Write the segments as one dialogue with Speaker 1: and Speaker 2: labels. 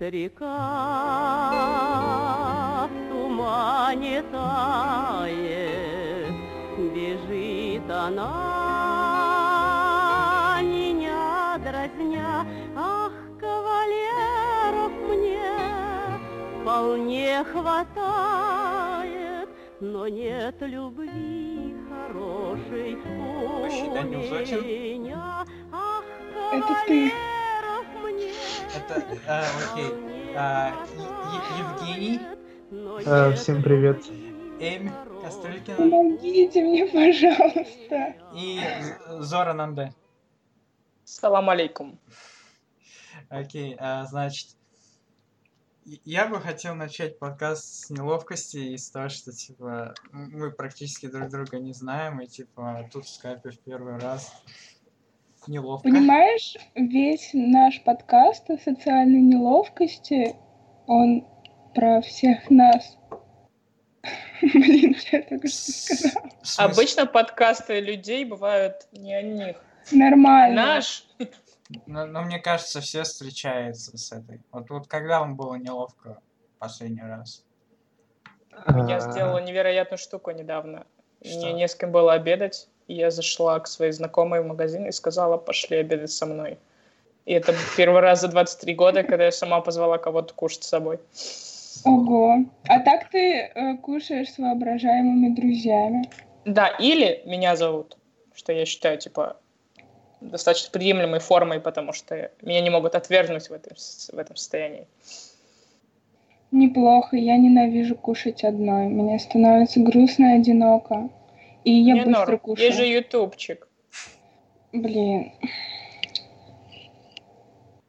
Speaker 1: река в тумане тает, бежит она, меня дразня, ах, кавалеров мне вполне хватает, но нет любви хорошей у меня. Ах,
Speaker 2: Это ты.
Speaker 3: А, окей. А, Евгений,
Speaker 4: А, всем привет.
Speaker 3: Эми Кастрюлькина
Speaker 2: Помогите мне, пожалуйста.
Speaker 3: и Зора Намде.
Speaker 5: Салам алейкум.
Speaker 3: Окей, а, значит, я бы хотел начать подкаст с неловкости и с того, что, типа, мы практически друг друга не знаем, и, типа, тут в скайпе в первый раз неловко.
Speaker 2: Понимаешь, весь наш подкаст о социальной неловкости, он про всех нас. Блин, я только что сказала?
Speaker 5: Обычно подкасты людей бывают не о них.
Speaker 2: Нормально.
Speaker 5: Наш
Speaker 3: Но, но мне кажется, все встречаются с этой. Вот, вот когда вам было неловко последний раз?
Speaker 5: я сделала невероятную штуку недавно.
Speaker 3: Что?
Speaker 5: Мне не с кем было обедать, и я зашла к своей знакомой в магазин и сказала, пошли обедать со мной. И это первый раз за 23 года, когда я сама позвала кого-то кушать с собой.
Speaker 2: Ого. А так ты э, кушаешь с воображаемыми друзьями.
Speaker 5: Да, или меня зовут, что я считаю, типа, достаточно приемлемой формой, потому что меня не могут отвергнуть в этом, в этом состоянии.
Speaker 2: Неплохо, я ненавижу кушать одной. Мне становится грустно и одиноко. И я
Speaker 5: Мне
Speaker 2: быстро
Speaker 5: норм.
Speaker 2: кушаю.
Speaker 5: Есть же ютубчик.
Speaker 2: Блин.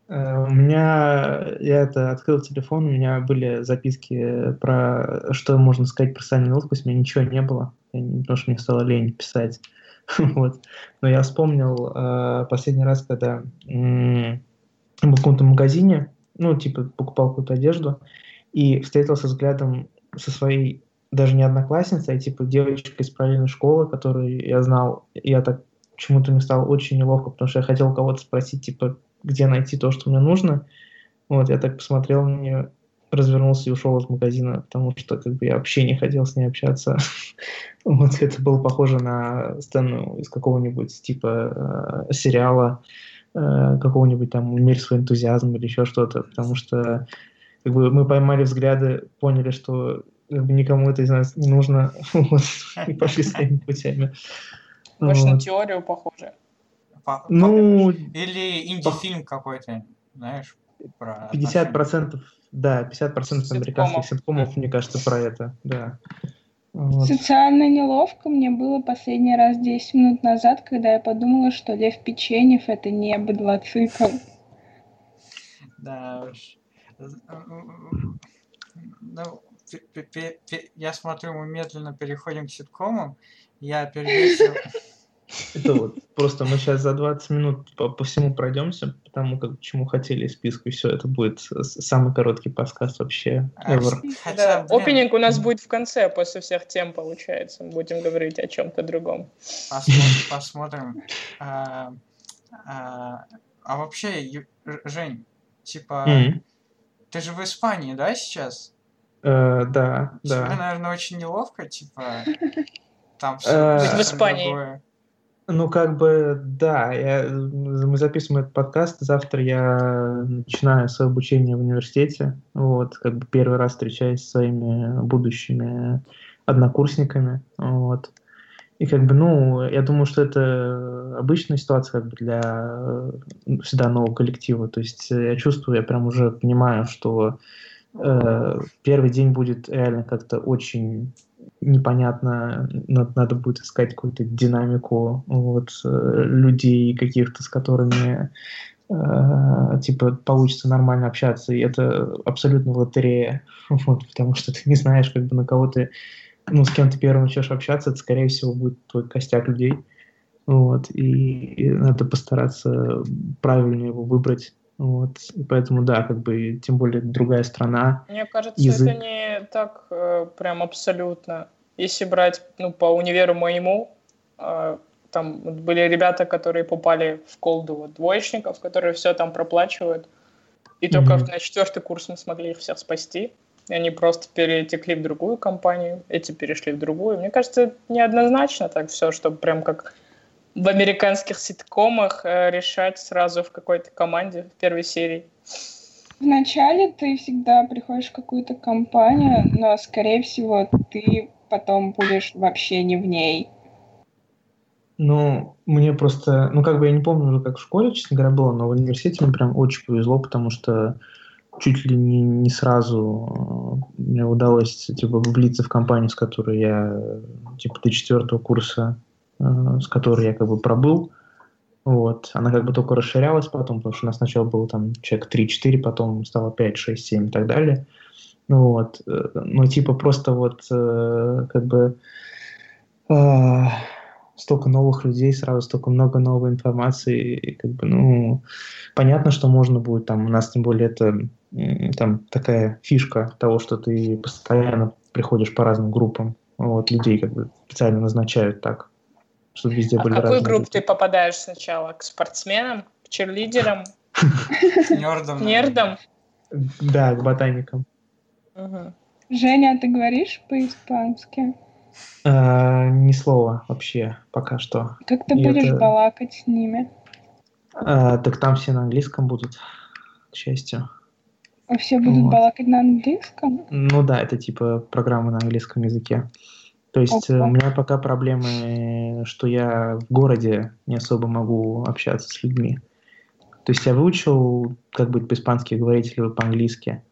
Speaker 4: э, У меня, я это открыл телефон, у меня были записки про что можно сказать про социальную неловкость, у меня ничего не было, Я не- потому что мне стало лень писать. Вот. Но я вспомнил э, последний раз, когда м, был в каком-то магазине, ну, типа, покупал какую-то одежду, и встретился взглядом со своей даже не одноклассницей, а типа девочкой из параллельной школы, которую я знал. Я так почему-то мне стало очень неловко, потому что я хотел кого-то спросить, типа, где найти то, что мне нужно. Вот, я так посмотрел на нее, развернулся и ушел из магазина, потому что как бы я вообще не хотел с ней общаться. Вот, это было похоже на сцену из какого-нибудь типа э, сериала, э, какого-нибудь там «Умерь свой энтузиазм» или еще что-то, потому что как бы мы поймали взгляды, поняли, что никому это из нас не нужно, вот, и пошли своими путями.
Speaker 5: Больше на теорию похоже.
Speaker 3: По-
Speaker 4: Ну,
Speaker 3: Или инди-фильм какой-то, знаешь, про...
Speaker 4: 50%, да, 50% американских
Speaker 5: Ситкомов.
Speaker 4: ситкомов, мне кажется, про это, да. Вот.
Speaker 2: Социально неловко мне было последний раз 10 минут назад, когда я подумала, что Лев Печенев это не быдлоцикл.
Speaker 3: Да уж. Ну, я смотрю, мы медленно переходим к ситкомам. Я перевесил...
Speaker 4: Это вот просто мы сейчас за 20 минут по, по всему пройдемся, потому как чему хотели из списка, и все, это будет самый короткий подкаст вообще
Speaker 3: А,
Speaker 4: ever.
Speaker 3: Хотя,
Speaker 5: Да, опенинг у нас будет в конце, после всех тем, получается. Мы будем говорить о чем-то другом.
Speaker 3: посмотрим. посмотрим. А, а, а вообще, Жень, типа,
Speaker 4: М.
Speaker 3: ты же в Испании, да, сейчас?
Speaker 4: Э, да,
Speaker 3: Тебе,
Speaker 4: да.
Speaker 3: наверное, очень неловко, типа, там
Speaker 4: Э,
Speaker 3: все
Speaker 5: в Испании.
Speaker 4: Ну, как бы, да, я, мы записываем этот подкаст, завтра я начинаю свое обучение в университете, вот, как бы первый раз встречаюсь со своими будущими однокурсниками, вот. И как бы, ну, я думаю, что это обычная ситуация как бы для э, всегда нового коллектива. То есть э, я чувствую, я прям уже понимаю, что э, первый день будет реально как-то очень непонятно, надо, надо будет искать какую-то динамику вот, э, людей каких-то, с которыми э, типа получится нормально общаться, и это абсолютно лотерея, вот, потому что ты не знаешь, как бы на кого ты, ну, с кем ты первым начнешь общаться, это, скорее всего, будет твой костяк людей, вот, и, и надо постараться правильно его выбрать, вот, и поэтому, да, как бы, тем более другая страна,
Speaker 5: Мне кажется,
Speaker 4: Язык.
Speaker 5: это не так э, прям абсолютно. Если брать ну, по универу моему, э, там были ребята, которые попали в колду вот, двоечников, которые все там проплачивают. И только
Speaker 4: Мгм.
Speaker 5: на четвертый курс мы смогли их всех спасти. И они просто перетекли в другую компанию, эти перешли в другую. Мне кажется, это неоднозначно так все, чтобы прям как в американских ситкомах э, решать сразу в какой-то команде в первой серии.
Speaker 2: Вначале ты всегда приходишь в какую-то компанию, но, скорее всего, ты потом будешь вообще не в ней.
Speaker 4: Ну, мне просто, ну, как бы я не помню уже, как в школе, честно говоря, было, но в университете мне прям очень повезло, потому что чуть ли не, не сразу э, мне удалось, типа, влиться в компанию, с которой я, типа, до четвертого курса, с которой я, как бы, пробыл. Вот. Она как бы только расширялась потом, потому что у нас сначала было там человек 3-4, потом стало 5, 6, 7 и так далее. Ну Вот. Э, Ну, типа, просто вот, э, как бы, э, столько новых людей, сразу столько много новой информации, и как бы, ну, понятно, что можно будет там, у нас тем более это там такая фишка того, что ты постоянно приходишь по разным группам, вот, людей как бы специально назначают так, чтобы везде
Speaker 5: А в
Speaker 4: были
Speaker 5: какую
Speaker 4: разные
Speaker 5: группу
Speaker 4: люди.
Speaker 5: ты попадаешь сначала? К спортсменам, к черлидерам,
Speaker 3: Нердом.
Speaker 5: к нердам?
Speaker 4: Да, к ботаникам.
Speaker 2: Женя, ты говоришь по-испански?
Speaker 4: А, ни слова вообще пока что.
Speaker 2: Как ты будешь балакать с ними?
Speaker 4: А, так там все на английском будут, к счастью.
Speaker 2: А Все будут
Speaker 4: Вот.
Speaker 2: балакать на английском?
Speaker 4: Ну да, это типа программа на английском языке. То есть э,
Speaker 2: Ого.
Speaker 4: у меня пока проблемы, что я в городе не особо могу общаться с людьми. То есть я выучил, как быть по-испански говорить или по-английски.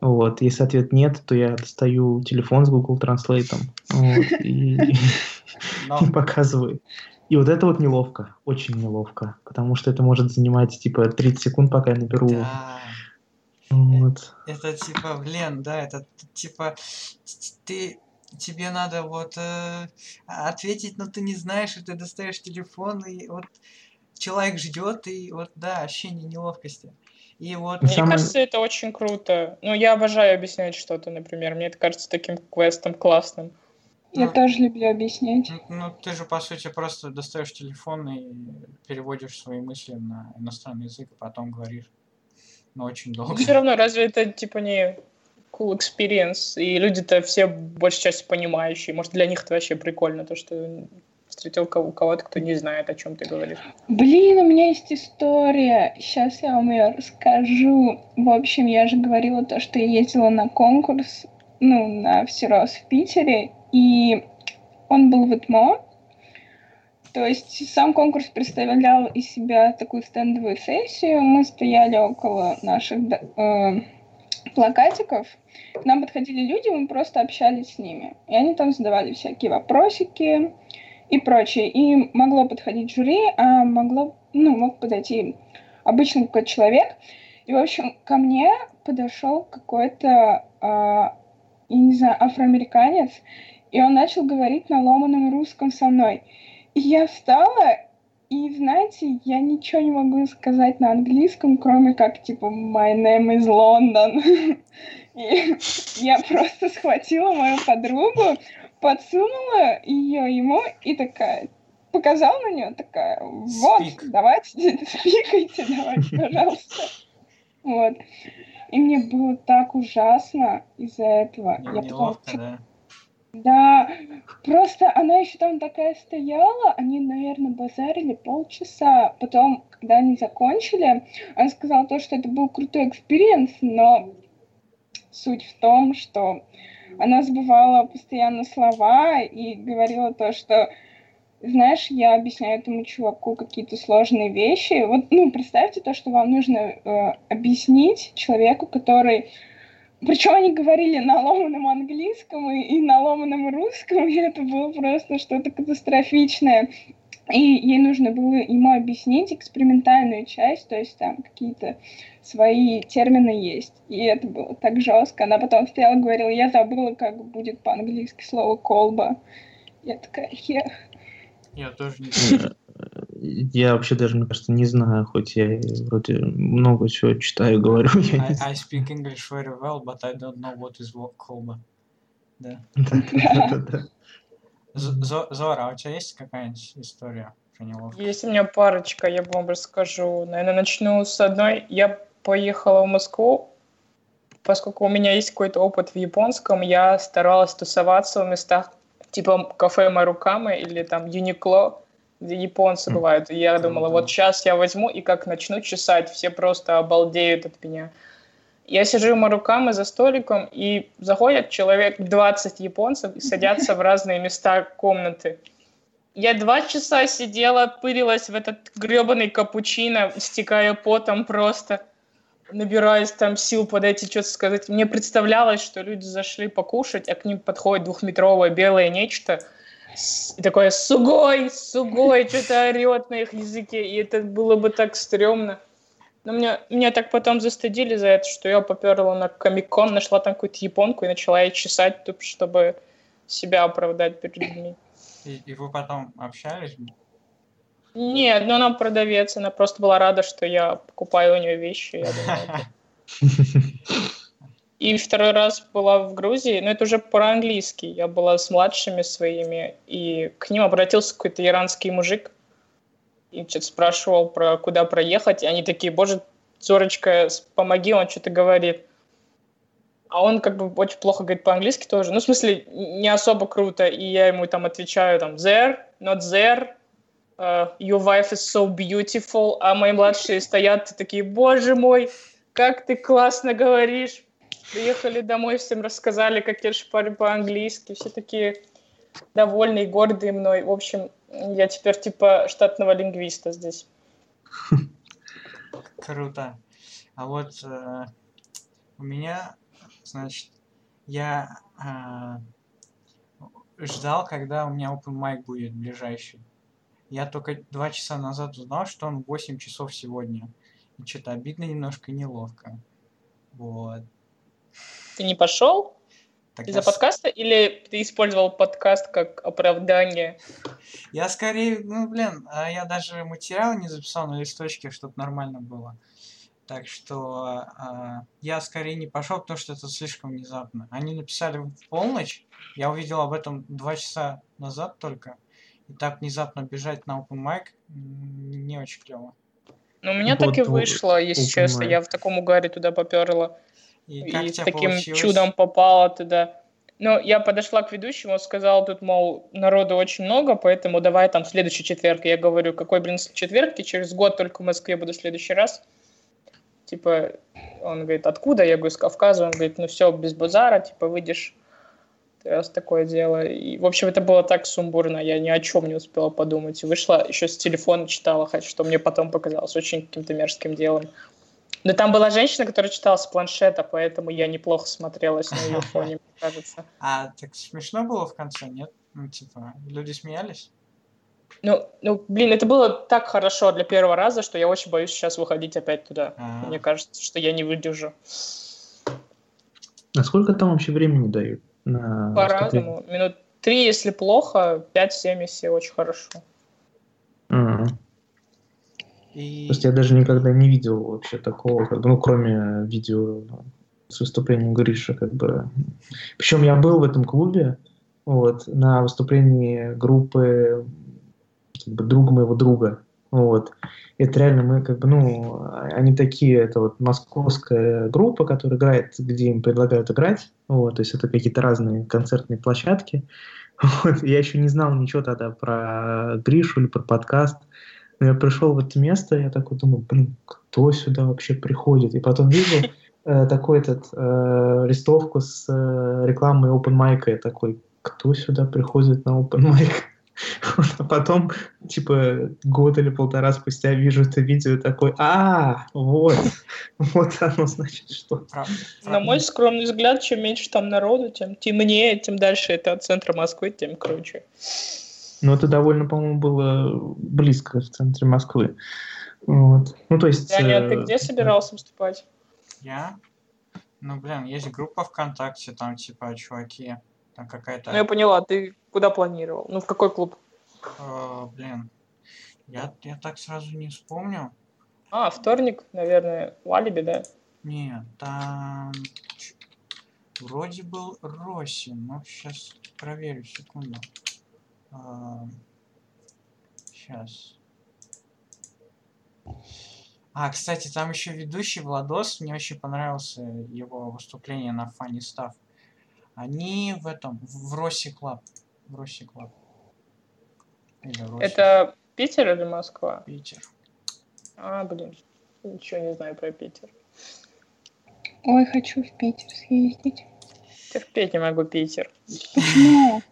Speaker 4: Вот. Если ответ нет, то я достаю телефон с Google Translate вот, и, и показываю. И вот это вот неловко, очень неловко, потому что это может занимать типа 30 секунд, пока я наберу.
Speaker 3: да.
Speaker 4: Вот.
Speaker 3: Это типа, блин, да, это типа ты тебе надо вот э, ответить, но ты не знаешь, и ты достаешь телефон, и вот человек ждет, и вот да, ощущение неловкости. И вот
Speaker 4: Ну,
Speaker 5: Мне
Speaker 4: Самое-
Speaker 5: кажется, это очень круто. Ну, я обожаю объяснять что-то, например. Мне это кажется таким квестом классным.
Speaker 2: Я
Speaker 3: Ну.
Speaker 2: тоже люблю объяснять.
Speaker 3: Ну, ну, ты же, по сути, просто достаешь телефон и переводишь свои мысли на иностранный язык, и потом говоришь. Ну, очень долго.
Speaker 5: Все равно, разве это типа не cool experience? И люди-то все большей части понимающие. Может, для них это вообще прикольно, то, что встретил кого- кого-то, кто не знает, о чем ты говоришь.
Speaker 2: Блин, у меня есть история. Сейчас я вам ее расскажу. В общем, я же говорила то, что я ездила на конкурс, ну, на всерос в Питере, и он был в ИТМО. То есть сам конкурс представлял из себя такую стендовую сессию. Мы стояли около наших э, плакатиков. К нам подходили люди, мы просто общались с ними. И они там задавали всякие вопросики и прочее. И могло подходить жюри, а могло, ну, мог подойти обычный какой-то человек. И, в общем, ко мне подошел какой-то, а, я не знаю, афроамериканец, и он начал говорить на ломаном русском со мной. И я встала, и, знаете, я ничего не могу сказать на английском, кроме как, типа, my name is London. И я просто схватила мою подругу, подсунула ее ему и такая, показала на нее, такая, вот,
Speaker 3: Speak.
Speaker 2: давайте, спикайте, давайте, пожалуйста. Вот. И мне было так ужасно из-за этого. Я потом
Speaker 3: да.
Speaker 2: Да, просто она еще там такая стояла, они, наверное, базарили полчаса. Потом, когда они закончили, она сказала то, что это был крутой experience, но суть в том, что она забывала постоянно слова и говорила то, что знаешь, я объясняю этому чуваку какие-то сложные вещи. Вот, ну, представьте то, что вам нужно э, объяснить человеку, который причем они говорили на ломаном английском и, и на ломаном русском, и это было просто что-то катастрофичное. И ей нужно было ему объяснить экспериментальную часть, то есть там какие-то свои термины есть. И это было так жестко. Она потом стояла и говорила, я забыла, как будет по-английски слово колба. Я такая, ех.
Speaker 3: Я тоже не знаю.
Speaker 4: Я вообще даже, мне кажется, не знаю, хоть я вроде много чего читаю, говорю.
Speaker 3: I. I speak English very well, but I don't know what is wo- колба. Да. Зора, а у тебя есть какая-нибудь история про неловкость?
Speaker 5: Есть у меня парочка, я вам расскажу. Наверное, начну с одной. Я поехала в Москву, поскольку у меня есть какой-то опыт в японском, я старалась тусоваться в местах типа кафе Марукамы или там Юникло, японцы бывают. И я думала, вот сейчас я возьму и как начну чесать, все просто обалдеют от меня. Я сижу Марукамы за столиком, и заходят человек 20 японцев и садятся в разные места комнаты. Я два часа сидела, пырилась в этот гребаный капучино, стекая потом просто, набираясь там сил подойти, что-то сказать. Мне представлялось, что люди зашли покушать, а к ним подходит двухметровое белое нечто, и такое «сугой, сугой», что-то орет на их языке, и это было бы так стрёмно. Но меня, меня так потом застыдили за это, что я поперла на Комикон, нашла там какую-то японку и начала ей чесать, чтобы себя оправдать перед людьми.
Speaker 3: И, и вы потом общались?
Speaker 5: Нет, ну она продавец, она просто была рада, что я покупаю у нее вещи. Я думаю, И второй раз была в Грузии, но это уже по-английски. Я была с младшими своими, и к ним обратился какой-то иранский мужик, и что-то спрашивал про куда проехать, и они такие, боже, Зорочка, помоги, он что-то говорит а он как бы очень плохо говорит по-английски тоже. Ну, в смысле, не особо круто, и я ему там отвечаю там there, not there, uh, your wife is so beautiful, а мои младшие стоят такие, боже мой, как ты классно говоришь. Приехали домой, всем рассказали, как я шпарю по-английски, все такие довольные, гордые мной. В общем, я теперь типа штатного лингвиста здесь.
Speaker 3: Круто. А вот э, у меня Значит, я э, ждал, когда у меня open mic будет ближайший. Я только два часа назад узнал, что он 8 часов сегодня. И что-то обидно немножко, неловко. Вот.
Speaker 5: Ты не пошел? Из-за я... подкаста или ты использовал подкаст как оправдание?
Speaker 3: Я скорее, ну блин, а я даже материал не записал на листочке, чтобы нормально было. Так что э, я скорее не пошел, потому что это слишком внезапно. Они написали в полночь, я увидел об этом два часа назад только. И так внезапно бежать на open mic не очень клево.
Speaker 5: Ну, у меня вот, так и вышло, если честно. Я в таком угаре туда поперла. И, и с таким получилось? чудом попала туда. Но я подошла к ведущему, он сказал, тут, мол, народу очень много, поэтому давай там в следующий четверг. Я говорю, какой, блин, четверг, и через год только в Москве буду в следующий раз типа, он говорит, откуда? Я говорю, с Кавказа. Он говорит, ну все, без базара, типа, выйдешь. Раз такое дело. И, в общем, это было так сумбурно, я ни о чем не успела подумать. Вышла, еще с телефона читала, что мне потом показалось очень каким-то мерзким делом. Но там была женщина, которая читала с планшета, поэтому я неплохо смотрелась на ее фоне, мне кажется.
Speaker 3: А так смешно было в конце, нет? Ну, типа, люди смеялись?
Speaker 5: Ну, ну, блин, это было так хорошо для первого раза, что я очень боюсь сейчас выходить опять туда. А-а-а. Мне кажется, что я не выдержу.
Speaker 4: А сколько там вообще времени дают? На
Speaker 5: По-разному. Минут три, если плохо, пять-семь, если очень хорошо.
Speaker 4: И... То я даже никогда не видел вообще такого, как бы, ну, кроме видео с выступлением Гриша, как бы. Причем я был в этом клубе, вот, на выступлении группы как бы друг моего друга. Вот. Это реально мы как бы, ну, они такие, это вот московская группа, которая играет, где им предлагают играть. Вот, то есть это какие-то разные концертные площадки. Вот. Я еще не знал ничего тогда про Гришу или про подкаст. Но я пришел в это место, я такой думаю, блин, кто сюда вообще приходит? И потом вижу э, такой этот э, листовку с э, рекламой open mic, я такой, кто сюда приходит на open mic? А потом, типа, год или полтора спустя вижу это видео такой, а, вот, вот оно значит что.
Speaker 5: На мой скромный взгляд, чем меньше там народу, тем темнее, тем дальше это от центра Москвы, тем круче.
Speaker 4: Ну, это довольно, по-моему, было близко в центре Москвы. Вот. Ну, то есть...
Speaker 5: Даня, а ты где собирался выступать?
Speaker 3: Я? Ну, блин, есть группа ВКонтакте, там, типа, чуваки, там какая-то...
Speaker 5: Ну, я поняла, ты куда планировал? Ну, в какой клуб?
Speaker 3: О, блин, я, я так сразу не вспомню.
Speaker 5: А, вторник, наверное, в Алиби, да?
Speaker 3: Нет, там вроде был Росси, но сейчас проверю, секунду. Сейчас. А, кстати, там еще ведущий Владос, мне очень понравился его выступление на Funny Stuff. Они в этом, в Rossi Club. В Rossi Club.
Speaker 5: Это Питер или Москва?
Speaker 3: Питер.
Speaker 5: А, блин, ничего не знаю про Питер.
Speaker 2: Ой, хочу в Питер съездить.
Speaker 5: Терпеть не могу Питер.
Speaker 2: Почему?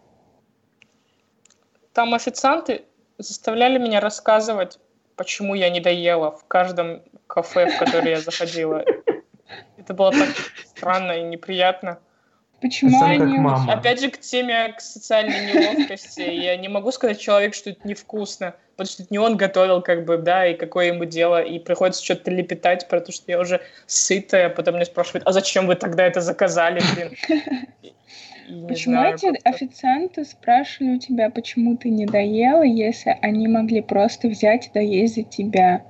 Speaker 5: Там официанты заставляли меня рассказывать, почему я не доела в каждом кафе, в которое я заходила. Это было так странно и неприятно.
Speaker 2: Почему
Speaker 4: Сам
Speaker 2: они...
Speaker 4: мама.
Speaker 5: Опять же, к теме к социальной неловкости. Я не могу сказать человеку, что это невкусно, потому что это не он готовил, как бы, да, и какое ему дело, и приходится что-то лепетать, потому что я уже сытая, а потом мне спрашивают, а зачем вы тогда это заказали, блин? И-
Speaker 2: Почему
Speaker 5: знаю,
Speaker 2: эти
Speaker 5: как-то.
Speaker 2: официанты спрашивали у тебя, почему ты не доела, если они могли просто взять и доесть за тебя?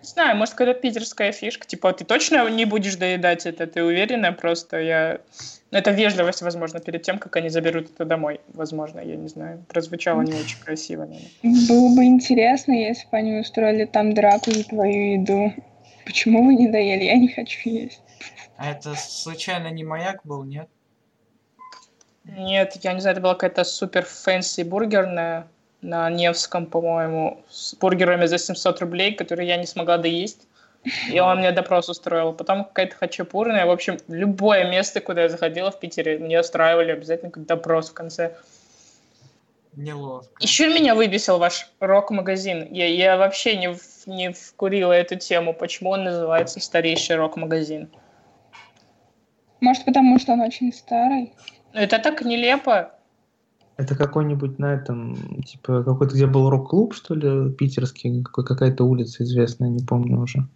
Speaker 5: Не знаю, может, какая-то питерская фишка, типа, ты точно не будешь доедать это, ты уверена? Просто я... Ну, это вежливость, возможно, перед тем, как они заберут это домой. Возможно, я не знаю. Прозвучало не очень красиво, наверное.
Speaker 2: Было бы интересно, если бы они устроили там драку за твою еду. Почему вы не доели? Я не хочу есть.
Speaker 3: А это случайно не маяк был, нет?
Speaker 5: Нет, я не знаю, это была какая-то супер fancy бургерная на Невском, по-моему, с бургерами за 700 рублей, которые я не смогла доесть. И он мне допрос устроил. Потом какая-то хачапурная. В общем, любое место, куда я заходила в Питере, мне устраивали обязательно какой-то допрос в конце.
Speaker 3: Неловко.
Speaker 5: Еще меня выбесил ваш рок-магазин. Я, я вообще не, в- не вкурила эту тему. Почему он называется старейший рок-магазин?
Speaker 2: Может, потому что он очень старый?
Speaker 5: Ну, это так нелепо.
Speaker 4: Это какой-нибудь на этом, типа, какой-то, где был рок-клуб, что ли, питерский, какая-то улица известная, не помню уже.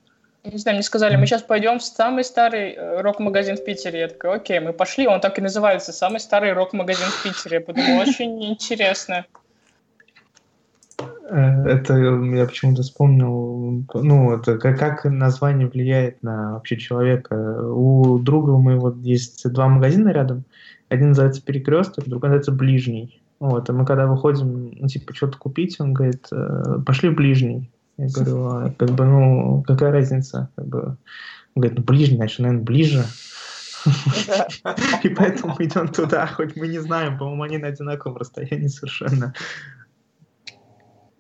Speaker 5: Не знаю, мне сказали, мы сейчас пойдем в самый старый э, рок-магазин в Питере. Я такая, окей, мы пошли, он так и называется, самый старый рок-магазин в Питере. Я подумала, очень интересно.
Speaker 4: Э, Это я почему-то вспомнил, ну, это как, как название влияет на вообще человека. У друга моего есть два магазина рядом. Один называется Перекресток, другой называется Ближний. Вот, и мы когда выходим, ну, типа, что-то купить, он говорит, «Э, пошли в Ближний. Я говорю, а, как бы, ну, какая разница? Как бы, он говорит, ну, Ближний, значит, наверное, ближе. И поэтому идем туда, хоть мы не знаем, по-моему, они на одинаковом расстоянии совершенно.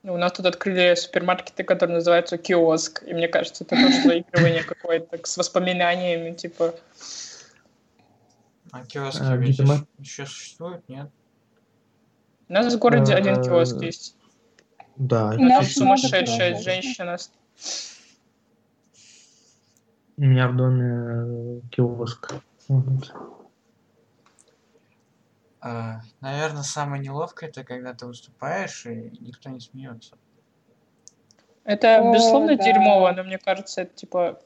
Speaker 5: У нас тут открыли супермаркеты, которые называются киоск. И мне кажется, это тоже заигрывание какое-то с воспоминаниями, типа...
Speaker 3: А киоски
Speaker 4: А,
Speaker 3: ведь
Speaker 4: видимо-
Speaker 3: еще существуют, нет?
Speaker 5: У нас в городе один
Speaker 4: Э,
Speaker 5: киоск есть.
Speaker 4: Да,
Speaker 2: У нас
Speaker 5: сумасшедшая женщина.
Speaker 4: у меня в доме э, киоск. Вот.
Speaker 3: наверное, самое неловкое это когда ты выступаешь и никто не смеется.
Speaker 5: Это,
Speaker 2: О,
Speaker 5: безусловно,
Speaker 2: да.
Speaker 5: дерьмово, но мне кажется, это, типа,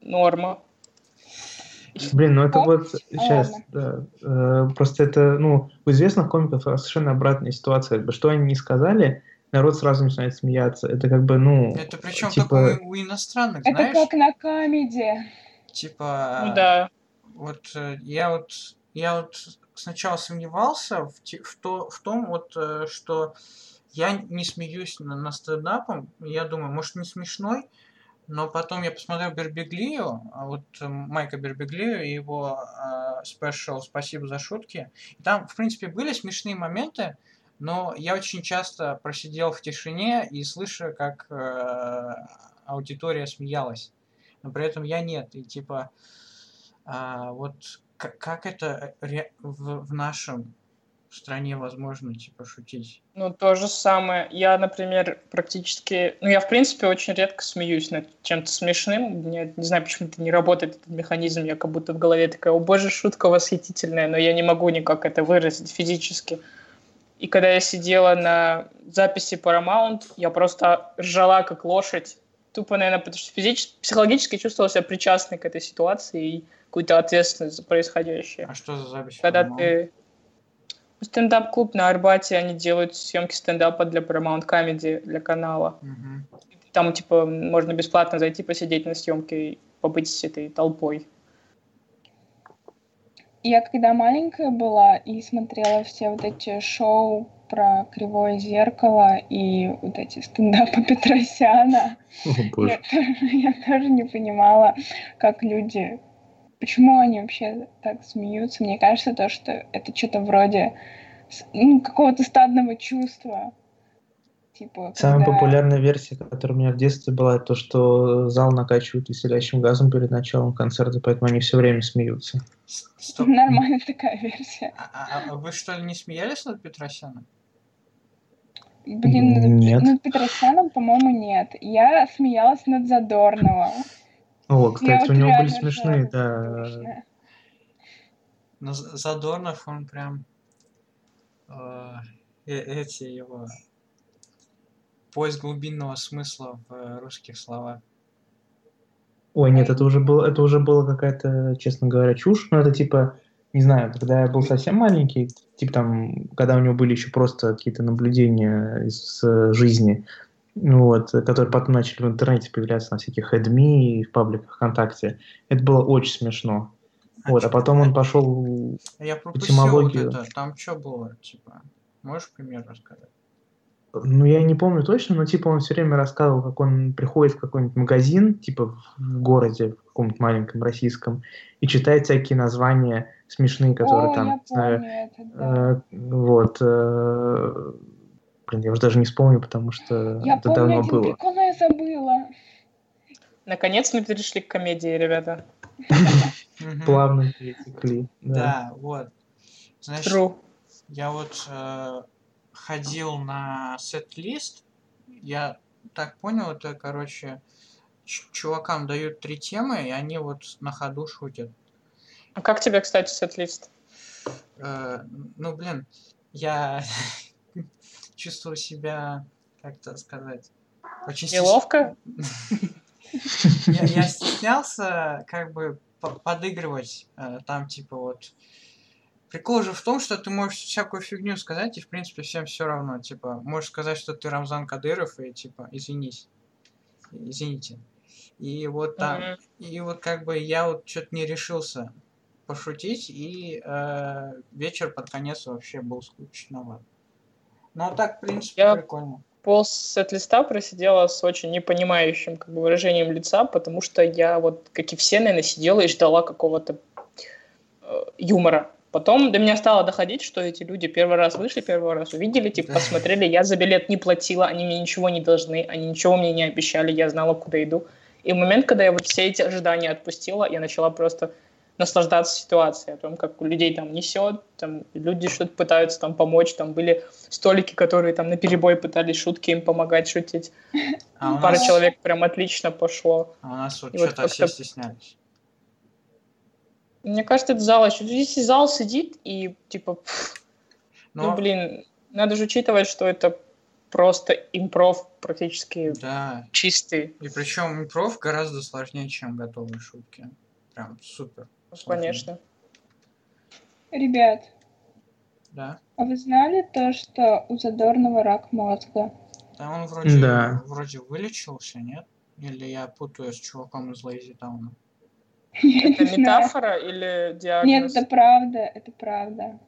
Speaker 5: норма.
Speaker 4: Блин, ну это вот сейчас, да, э, просто это, ну, у известных комиков совершенно обратная ситуация. Как бы, что они не сказали, народ сразу начинает смеяться. Это как бы, ну,
Speaker 3: Это причем
Speaker 4: типа,
Speaker 3: только у, у иностранных,
Speaker 2: Это
Speaker 3: знаешь?
Speaker 2: как на камеди.
Speaker 3: Типа,
Speaker 5: Ну да.
Speaker 3: вот э, я вот я вот сначала сомневался в, в, то, в том, вот, э, что я не смеюсь на, на стендапом. Я думаю, может, не смешной, но потом я посмотрел Бербеглию, а вот э, Майка Бербеглию и его э, спешл «Спасибо за шутки». И там, в принципе, были смешные моменты, но я очень часто просидел в тишине и слышу, как э, аудитория смеялась. Но при этом я нет. И типа, а, вот как это в, в нашем стране возможно, типа, шутить?
Speaker 5: Ну, то же самое. Я, например, практически... Ну, я, в принципе, очень редко смеюсь над чем-то смешным. Мне, не знаю, почему-то не работает этот механизм. Я как будто в голове такая, о боже, шутка восхитительная, но я не могу никак это выразить физически. И когда я сидела на записи Paramount, я просто ржала как лошадь. Тупо, наверное, потому что физически, психологически чувствовала себя причастной к этой ситуации и какую-то ответственность за происходящее.
Speaker 3: А что за запись?
Speaker 5: Когда
Speaker 3: Paramount?
Speaker 5: ты... Стендап-клуб на Арбате, они делают съемки стендапа для Paramount Comedy, для канала.
Speaker 3: Мгм.
Speaker 5: Там, типа, можно бесплатно зайти, посидеть на съемке и побыть с этой толпой.
Speaker 2: я когда маленькая была и смотрела все вот эти шоу про кривое зеркало и вот эти стендапы Петросяна,
Speaker 4: О,
Speaker 2: я,
Speaker 4: боже.
Speaker 2: тоже- я тоже не понимала, как люди, почему они вообще так смеются. Мне кажется, то, что это что-то вроде ну, какого-то стадного чувства. Типа,
Speaker 4: Самая
Speaker 2: когда-
Speaker 4: популярная версия, которая у меня в детстве была, это то, что зал накачивают веселящим газом перед началом концерта, поэтому они все время смеются.
Speaker 3: Стоп.
Speaker 2: Нормальная такая версия.
Speaker 3: А, а- а вы что ли не смеялись над Петросяном?
Speaker 2: Блин, над-
Speaker 4: Нет.
Speaker 2: над Петросяном, по-моему, нет. Я смеялась над Задорнова.
Speaker 4: О, кстати, у него были смешные, да.
Speaker 3: Но Задорнов, он прям... э, э- эти его... Поиск глубинного смысла в э, русских словах.
Speaker 4: Ой, нет, это уже было, это уже было какая-то, честно говоря, чушь. Но это типа, не знаю, когда я был совсем маленький, типа там, когда у него были еще просто какие-то наблюдения из э, жизни, ну вот, которые потом начали в интернете появляться на всяких эдми и в пабликах ВКонтакте. Это было очень смешно. Вот, а потом он пошел
Speaker 3: Я пропустил вот
Speaker 4: этимологию.
Speaker 3: это. Там что было, типа? Можешь пример рассказать?
Speaker 4: Ну, я не помню точно, но типа он все время рассказывал, как он приходит в какой-нибудь магазин, типа в городе, в каком-нибудь маленьком российском, и читает всякие названия смешные, которые
Speaker 2: О,
Speaker 4: там,
Speaker 2: я помню это, да.
Speaker 4: э, вот, э, блин, я уже даже не вспомню, потому что
Speaker 2: Я
Speaker 4: это
Speaker 2: помню
Speaker 4: давно
Speaker 2: один
Speaker 4: было.
Speaker 2: прикол, я забыла.
Speaker 5: Наконец мы перешли к комедии, ребята.
Speaker 4: Плавно перетекли. Да.
Speaker 3: Вот. Значит, я вот э, ходил на сет-лист. Я так понял, это, короче, чувакам дают три темы, и они вот на ходу шутят.
Speaker 5: А как тебе, кстати, сет-лист?
Speaker 3: Э, ну, блин, я чувствовал себя, как это сказать, очень
Speaker 5: Неловко?
Speaker 3: я, стеснялся как бы по- подыгрывать э, там типа вот. Прикол же в том что ты можешь всякую фигню сказать и в принципе всем все равно. Типа можешь сказать что ты Рамзан Кадыров и типа извинись. Извините. И вот там.
Speaker 5: Мгм.
Speaker 3: и вот как бы я вот что-то не решился пошутить и э, вечер под конец вообще был скучноват но так в принципе
Speaker 5: Я-
Speaker 3: прикольно
Speaker 5: Пол сет-листа просидела с очень непонимающим как бы, выражением лица, потому что я вот, как и все, наверное, сидела и ждала какого-то э, юмора. Потом до меня стало доходить, что эти люди первый раз вышли, первый раз увидели, типа посмотрели, я за билет не платила, они мне ничего не должны, они ничего мне не обещали, я знала, куда иду. И в момент, когда я вот все эти ожидания отпустила, я начала просто наслаждаться ситуацией, о том, как у людей там несет, там люди что-то пытаются там помочь, там были столики, которые там на перебой пытались шутки им помогать шутить.
Speaker 3: а
Speaker 5: Пара
Speaker 3: нас,
Speaker 5: человек прям отлично пошло.
Speaker 3: а у нас вот
Speaker 5: И вот
Speaker 3: что-то все стеснялись
Speaker 5: Мне кажется, это зал еще. Если зал сидит и типа, пф,
Speaker 3: Но-
Speaker 5: ну блин, надо же учитывать, что это просто импров практически
Speaker 3: Да,
Speaker 5: чистый.
Speaker 3: и причем импров гораздо сложнее, чем готовые шутки. Прям супер.
Speaker 5: Конечно.
Speaker 2: Ребят,
Speaker 3: Да.
Speaker 2: а вы знали то, что у Задорнова рак мозга?
Speaker 3: Да он вроде,
Speaker 4: Да.
Speaker 3: вроде вылечился, нет? Или я путаю с чуваком из Лейзи Тауна?
Speaker 5: Это метафора или диагноз?
Speaker 2: Нет, это правда, это правда.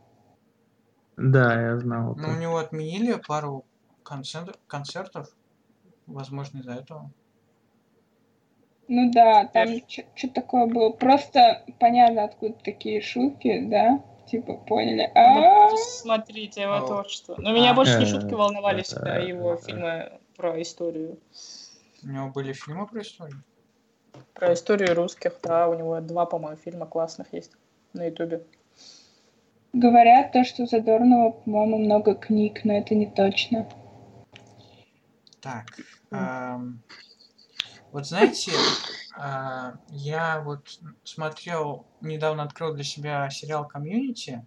Speaker 4: Да, я знал.
Speaker 3: Ну, у него отменили пару концерт- концертов. Возможно, из-за этого.
Speaker 2: Ну да, там что-то такое было. Просто понятно, откуда такие шутки, да? Типа, поняли. А,
Speaker 5: Ну, Смотрите, его творчество. Но меня
Speaker 3: А.
Speaker 5: больше не
Speaker 4: Э,
Speaker 5: шутки волновали всегда, а его фильмы про историю.
Speaker 3: У него были фильмы про историю.
Speaker 5: Про историю русских, да, у него два, по-моему, фильма классных есть на ютубе.
Speaker 2: Говорят то, что Задорнова, по-моему, много книг, но это не точно.
Speaker 3: Так.
Speaker 5: М.
Speaker 3: вот знаете, а, я вот смотрел, недавно открыл для себя сериал «Комьюнити»,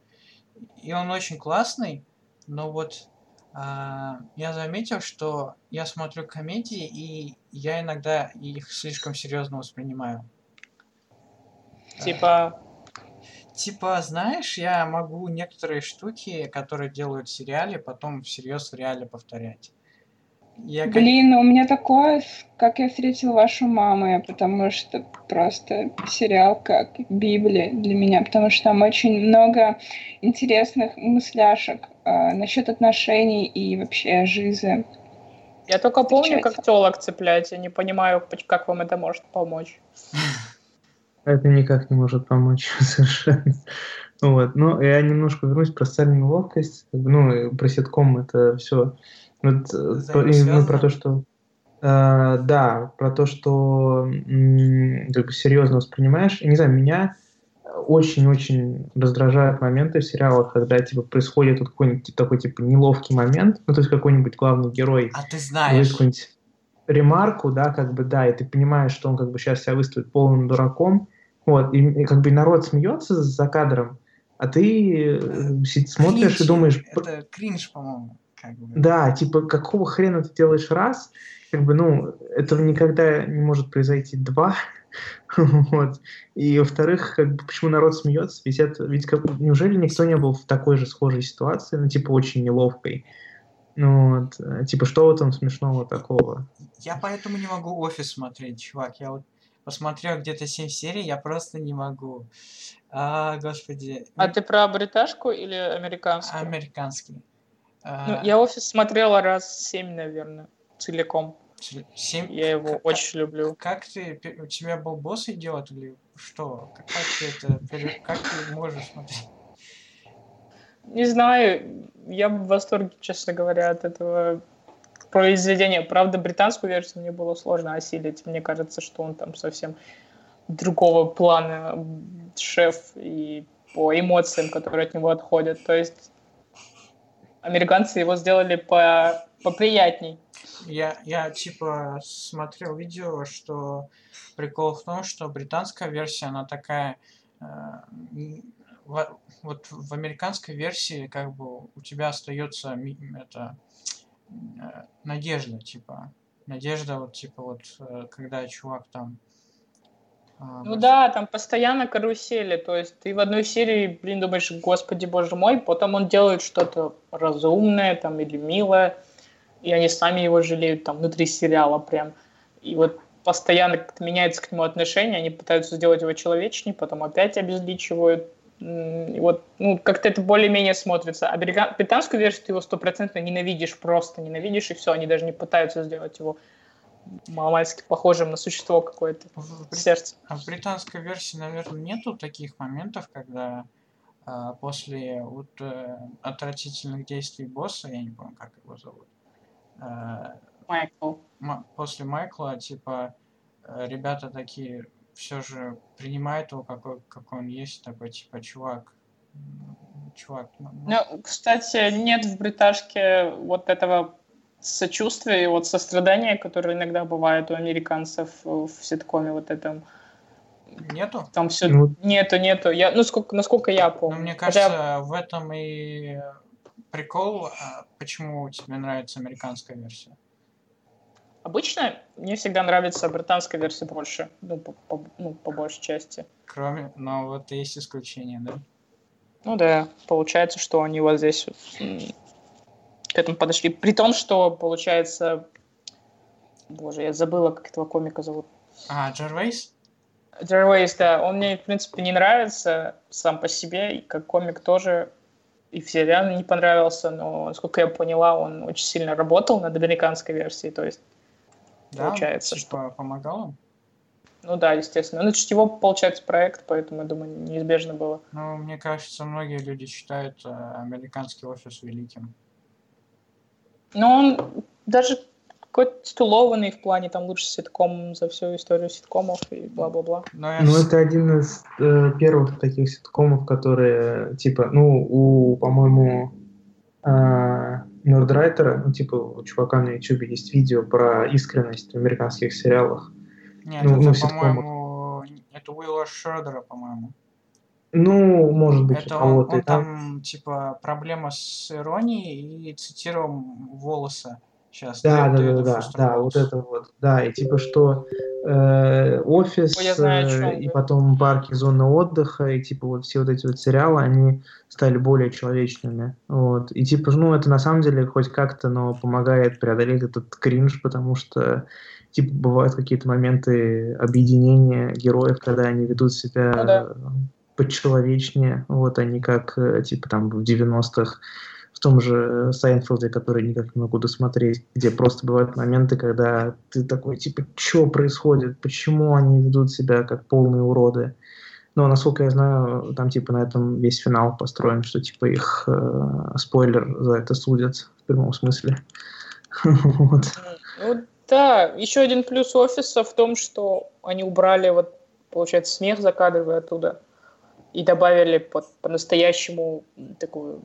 Speaker 3: и он очень классный, но вот а, я заметил, что я смотрю комедии, и я иногда их слишком серьезно воспринимаю.
Speaker 5: Типа,
Speaker 3: Типа, знаешь, я могу некоторые штуки, которые делают в сериале, потом всерьез в реале повторять. Я
Speaker 2: Блин, у меня такое, как я встретил вашу маму, потому что просто сериал как Библия для меня, потому что там очень много интересных мысляшек э, насчет отношений и вообще жизни.
Speaker 5: Я только помню, как телок цеплять. Я не понимаю, как вам это может помочь.
Speaker 4: Это никак не может помочь совершенно. Вот. Но я немножко вернусь про социальную. Как бы, Ну, про ситком это все. Вот, про- и, ну, про то, что э, да, про то, что как бы серьезно воспринимаешь. Я не знаю, меня очень-очень раздражают моменты в сериалах, когда типа происходит вот какой-нибудь такой типа неловкий момент, ну то есть какой-нибудь главный герой
Speaker 3: А ты знаешь,
Speaker 4: какую-нибудь ремарку, да, как бы, да, и ты понимаешь, что он как бы сейчас себя выставит полным дураком, вот, и, и как бы народ смеется за кадром, а ты э, си- смотришь
Speaker 3: кринж,
Speaker 4: и думаешь,
Speaker 3: Это кринж, по-моему. Как бы.
Speaker 4: да, типа, какого хрена ты делаешь раз, как бы, ну, этого никогда не может произойти два, вот, и во-вторых, как бы, почему народ смеется, ведь это, ведь как, неужели никто не был в такой же схожей ситуации, ну, типа, очень неловкой, ну, вот, э, типа, что в этом смешного такого?
Speaker 3: Я поэтому не могу офис смотреть, чувак. Я вот посмотрел где-то 7 серий, я просто не могу. А, господи.
Speaker 5: А ты про бриташку или американскую?
Speaker 3: Американский. А,
Speaker 5: Ну, я офис смотрела раз семь, наверное, целиком.
Speaker 3: семь-
Speaker 5: Я его
Speaker 3: как-
Speaker 5: очень люблю.
Speaker 3: Как ты, у тебя был босс идиот или что? Как ты это, как ты можешь смотреть?
Speaker 5: Не знаю, я в восторге, честно говоря, от этого произведения. Правда, британскую версию мне было сложно осилить. Мне кажется, что он там совсем другого плана шеф и по эмоциям, которые от него отходят. То есть американцы его сделали по поприятней.
Speaker 3: Я, я типа смотрел видео, что прикол в том, что британская версия, она такая... э, во- вот в американской версии как бы у тебя остается это э, надежда, типа. Надежда, вот типа вот, э, когда чувак там... э,
Speaker 5: Ну да, там постоянно карусели, то есть ты в одной серии, блин, думаешь, господи, боже мой, потом он делает что-то разумное там или милое, и они сами его жалеют там внутри сериала прям. И вот постоянно как-то меняется к нему отношение, они пытаются сделать его человечней, потом опять обезличивают. И вот ну, как-то это более-менее смотрится. А британскую версию ты его стопроцентно ненавидишь, просто ненавидишь, и все, они даже не пытаются сделать его маломальски похожим на существо какое-то
Speaker 3: в- в
Speaker 5: сердце.
Speaker 3: А в британской версии, наверное, нету таких моментов, когда а, после вот э, отвратительных действий босса, я не помню, как его зовут, а,
Speaker 5: Майкл.
Speaker 3: Ма- после Майкла, типа, э, ребята такие все же принимают его, какой, какой он есть, такой, типа, чувак, м, чувак, ну, ну,
Speaker 5: Ну, кстати, нет в бриташке вот этого сочувствия и вот сострадания, которое иногда бывает у американцев в ситкоме вот этом.
Speaker 3: нету?
Speaker 5: Там все
Speaker 4: Ну,
Speaker 5: нету, нету. Я, ну, сколько, насколько я
Speaker 3: Но
Speaker 5: помню.
Speaker 3: мне
Speaker 5: Хотя
Speaker 3: кажется, в этом и прикол, а, почему тебе нравится американская версия.
Speaker 5: обычно мне всегда нравится британская версия больше, ну, по, по- ну, по большей части.
Speaker 3: Кроме, но вот есть исключения, да?
Speaker 5: Ну да, получается, что они вот здесь к этому подошли. При том, что получается... Боже, я забыла, как этого комика зовут.
Speaker 3: А, Джервейс?
Speaker 5: Джервейс, да, он мне, в принципе, не нравится сам по себе, и как комик тоже, и в сериале не понравился, но, насколько я поняла, он очень сильно работал над американской версией, то есть,
Speaker 3: Да,
Speaker 5: Получается,
Speaker 3: типа, помогал он?
Speaker 5: ну да, естественно. Ну, ж его, получается, проект, поэтому, я думаю, неизбежно было.
Speaker 3: Ну, мне кажется, многие люди считают э, американский офис великим.
Speaker 5: Но он даже какой-то стулованный в плане, там, лучший ситком за всю историю ситкомов и бла-бла-бла.
Speaker 3: Но я
Speaker 4: Ну,
Speaker 3: с-
Speaker 4: это один из э, первых таких ситкомов, которые, типа, ну, у, по-моему, э, Нордрайтера, ну, типа, у чувака на YouTube есть видео про искренность в американских сериалах.
Speaker 3: Нет,
Speaker 4: ну,
Speaker 3: это,
Speaker 4: ну,
Speaker 3: по-моему, это Уилла Шредера, по-моему.
Speaker 4: Ну, может быть, у
Speaker 3: Это он,
Speaker 4: кого-то
Speaker 3: он
Speaker 4: и там.
Speaker 3: там, типа, проблема с иронией и цитировал волосы. Сейчас.
Speaker 4: Да, да, да, да, да, вот это вот, да, и типа что э, офис,
Speaker 5: Ой, знаю,
Speaker 4: э,
Speaker 5: чём
Speaker 4: и потом парки, зоны отдыха, и типа вот все вот эти вот сериалы, они стали более человечными. Вот. И типа, ну, это на самом деле хоть как-то, но помогает преодолеть этот кринж, потому что типа бывают какие-то моменты объединения героев, когда они ведут себя
Speaker 5: Ну да.
Speaker 4: Почеловечнее, вот они как э, типа там в 90-х в том же Сайнфилде, который никак не могу досмотреть, где просто бывают моменты, когда ты такой, типа, что происходит, почему они ведут себя как полные уроды. Но, насколько я знаю, там, типа, на этом весь финал построен, что, типа, их, э, спойлер, за это судят, в прямом смысле. Вот.
Speaker 5: Ну да, еще один плюс офиса в том, что они убрали, вот, получается, смех закадровый оттуда и добавили под, по-настоящему такую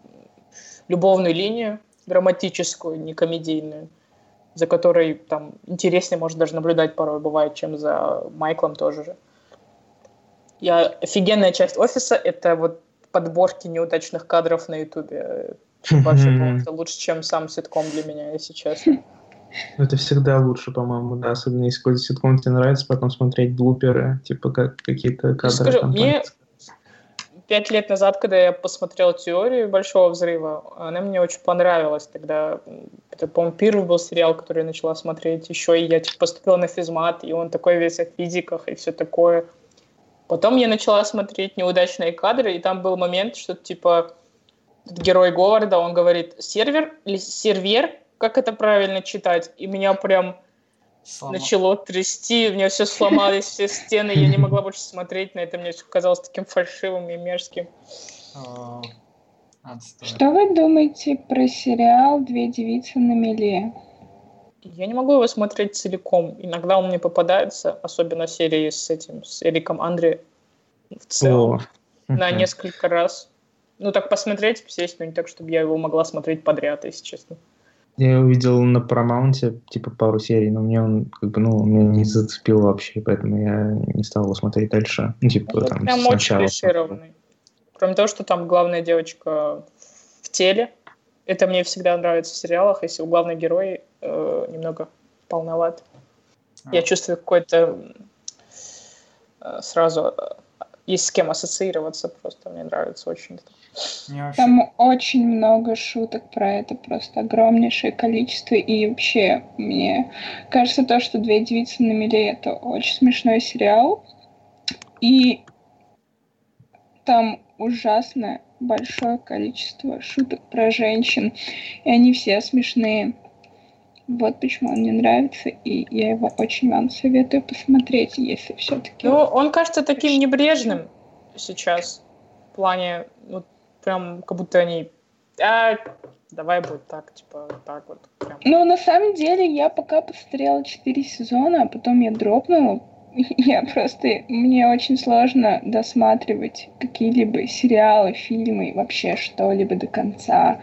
Speaker 5: любовную линию, драматическую, не комедийную, за которой там интереснее, может, даже наблюдать порой бывает, чем за Майклом тоже же. Я, офигенная часть офиса — это вот подборки неудачных кадров на Ютубе. Вообще просто лучше, чем сам ситком для меня, если честно.
Speaker 4: Это всегда лучше, по-моему, да, особенно если какой-то ситком тебе нравится, потом смотреть блуперы, типа как какие-то кадры.
Speaker 5: скажу,
Speaker 4: там,
Speaker 5: мне-. Пять лет назад, когда я посмотрел теорию Большого взрыва, она мне очень понравилась. Тогда, это, по-моему, первый был сериал, который я начала смотреть. Еще и я типа, поступила на физмат, и он такой весь о физиках и все такое. Потом я начала смотреть неудачные кадры, и там был момент, что типа герой Говарда, он говорит сервер или сервер, как это правильно читать, и меня прям
Speaker 3: Слома-
Speaker 5: начало трясти, у меня все сломались, все стены, я не могла больше смотреть на это, мне все казалось таким фальшивым и мерзким.
Speaker 2: Что вы думаете про сериал «Две девицы на мели»?
Speaker 5: Я не могу его смотреть целиком. Иногда он мне попадается, особенно серии с этим, с Эриком Андре в целом,
Speaker 4: О,
Speaker 5: на несколько раз. Ну, так посмотреть, сесть, но не так, чтобы я его могла смотреть подряд, если честно.
Speaker 4: Я увидел на Paramount, типа, пару серий, но мне он, как бы, ну, меня не зацепил вообще, поэтому я не стал его смотреть дальше. Ну, типа,
Speaker 5: Он
Speaker 4: там,
Speaker 5: прям очень
Speaker 4: сначала.
Speaker 5: клишированный. Кроме того, что там главная девочка в теле. Это мне всегда нравится в сериалах, если у главной герои э, немного полноват. Я
Speaker 3: А,
Speaker 5: чувствую какой-то э, сразу э, есть с кем ассоциироваться просто. Мне нравится очень
Speaker 3: вообще...
Speaker 2: Там очень много шуток про это, просто огромнейшее количество. И вообще, мне кажется, то, что «Две девицы на мели» — это очень смешной сериал. И там ужасно большое количество шуток про женщин. И они все смешные. Вот почему он мне нравится, и я его очень вам советую посмотреть, если все-таки...
Speaker 5: Ну, он кажется таким небрежным сейчас. В плане, вот прям как будто они... А, давай будет так, типа, так вот. Прям.
Speaker 2: Ну, на самом деле, я пока посмотрела 4 сезона, а потом я дропнула. Я просто... Мне очень сложно досматривать какие-либо сериалы, фильмы, вообще что-либо до конца.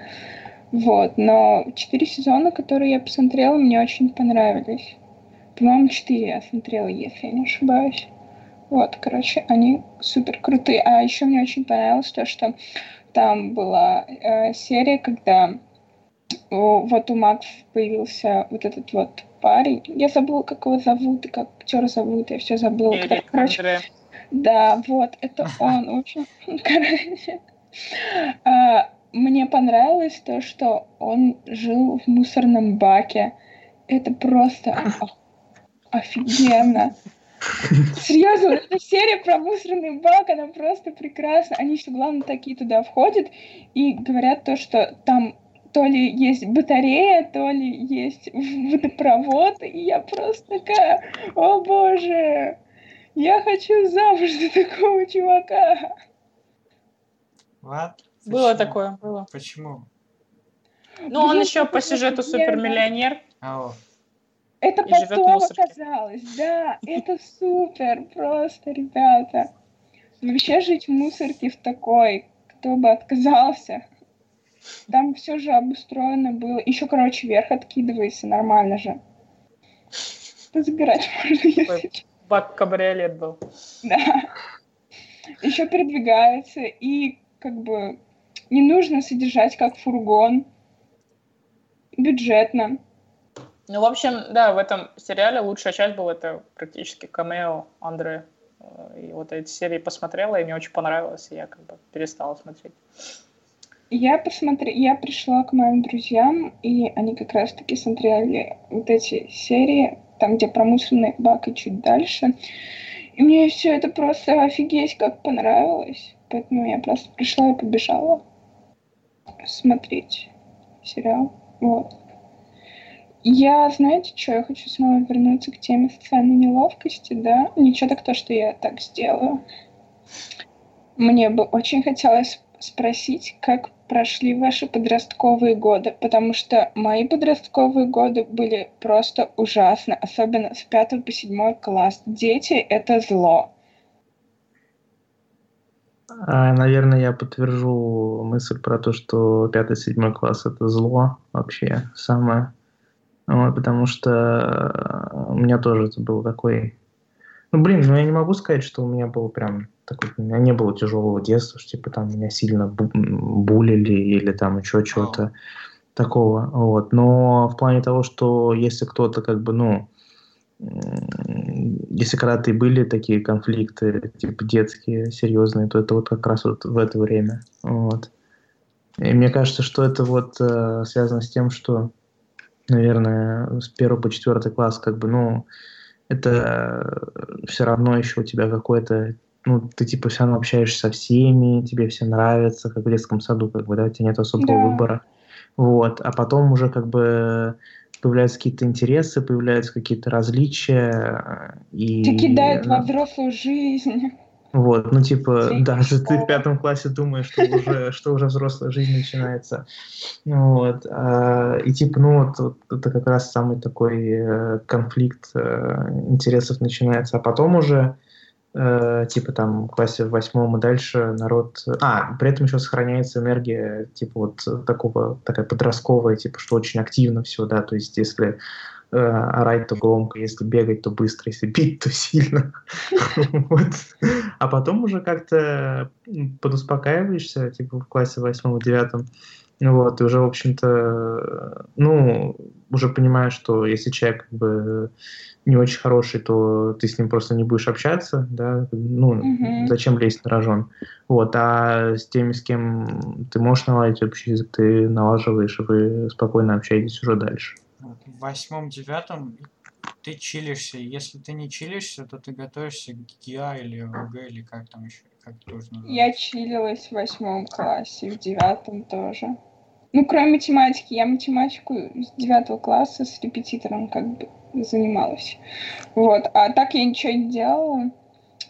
Speaker 2: Вот, но 4 сезона, которые я посмотрела, мне очень понравились. По-моему, 4 я смотрела, если я не ошибаюсь. Вот, короче, они супер крутые. А еще мне очень понравилось то, что там была э, серия, когда у- вот у Макс появился вот этот вот парень. Я забыла, как его зовут и как актера зовут. Я все забыла.
Speaker 5: Эрик
Speaker 2: Короче,
Speaker 5: Андре.
Speaker 2: да, вот, это он. В общем, короче, а, мне понравилось то, что он жил в мусорном баке. Это просто офигенно. Серьезно, вот эта серия про мусорный бак, она просто прекрасна. Они все, главное, такие туда входят и говорят то, что там то ли есть батарея, то ли есть водопровод, и я просто такая, о боже, я хочу замуж за такого чувака.
Speaker 3: What?
Speaker 5: Было
Speaker 3: Почему?
Speaker 5: такое, было.
Speaker 3: Почему?
Speaker 5: Ну, он еще по сюжету супермиллионер.
Speaker 3: Ау.
Speaker 2: Это
Speaker 5: И
Speaker 2: потом оказалось, да, это супер, просто, ребята. Вообще жить в мусорке в такой, кто бы отказался. Там все же обустроено было. Еще, короче, вверх откидывается, нормально же. Забирать можно, если.
Speaker 5: Бак кабриолет был.
Speaker 2: Да. Еще передвигается, и как бы не нужно содержать как фургон. Бюджетно.
Speaker 5: Ну, в общем, да, в этом сериале лучшая часть была это практически камео Андре. Э, и вот эти серии посмотрела, и мне очень понравилось, и я как бы перестала смотреть.
Speaker 2: Я посмотрела, я пришла к моим друзьям, и они как раз-таки смотрели вот эти серии, там, где промышленный бак и чуть дальше. И мне все это просто офигеть как понравилось. Поэтому я просто пришла и побежала смотреть сериал. Вот. Я, знаете, что, я хочу снова вернуться к теме социальной неловкости, да? Ничего так то, что я так сделаю. Мне бы очень хотелось спросить, как прошли ваши подростковые годы, потому что мои подростковые годы были просто ужасно, особенно с 5 по 7 класс. Дети — это зло.
Speaker 4: А, наверное, я подтвержу мысль про то, что 5-7 класс — это зло вообще самое. Вот, потому что э, у меня тоже это был такой... Ну, блин, ну я не могу сказать, что у меня был прям такой... У меня не было тяжелого детства, что типа там меня сильно бу- булили или там еще чего-то такого. Вот. Но в плане того, что если кто-то как бы, ну, если когда-то и были такие конфликты, типа детские, серьезные, то это вот как раз вот в это время. Вот. И мне кажется, что это вот э, связано с тем, что наверное, с первого по четвертый класс, как бы, ну, это все равно еще у тебя какой-то, ну, ты типа все равно общаешься со всеми, тебе все нравится, как в детском саду, как бы, да, у тебя нет особого да. выбора. Вот, а потом уже как бы появляются какие-то интересы, появляются какие-то различия. И...
Speaker 2: Ты кидают во взрослую жизнь.
Speaker 4: Вот, ну типа, даже ты в пятом классе думаешь, что уже, что уже взрослая жизнь начинается. Вот, а, и типа, ну вот, вот это как раз самый такой э, конфликт э, интересов начинается, а потом уже э, типа там в классе в восьмом и дальше народ... А, при этом еще сохраняется энергия типа вот такого, такая подростковая, типа, что очень активно все, да, то есть если орать, то громко, если бегать, то быстро, если бить, то сильно. А потом уже как-то подуспокаиваешься, типа в классе восьмом, девятом, вот, и уже, в общем-то, ну, уже понимаешь, что если человек как бы не очень хороший, то ты с ним просто не будешь общаться, да, ну, mm-hmm. зачем лезть на рожон, вот, а с теми, с кем ты можешь наладить общий язык, ты налаживаешь, и вы спокойно общаетесь уже дальше
Speaker 3: в восьмом-девятом ты чилишься. Если ты не чилишься, то ты готовишься к ГИА или ОГЭ, или как там еще, как
Speaker 2: тоже Я чилилась в восьмом классе, в девятом тоже. Ну, кроме математики. Я математику с девятого класса с репетитором как бы занималась. Вот. А так я ничего не делала.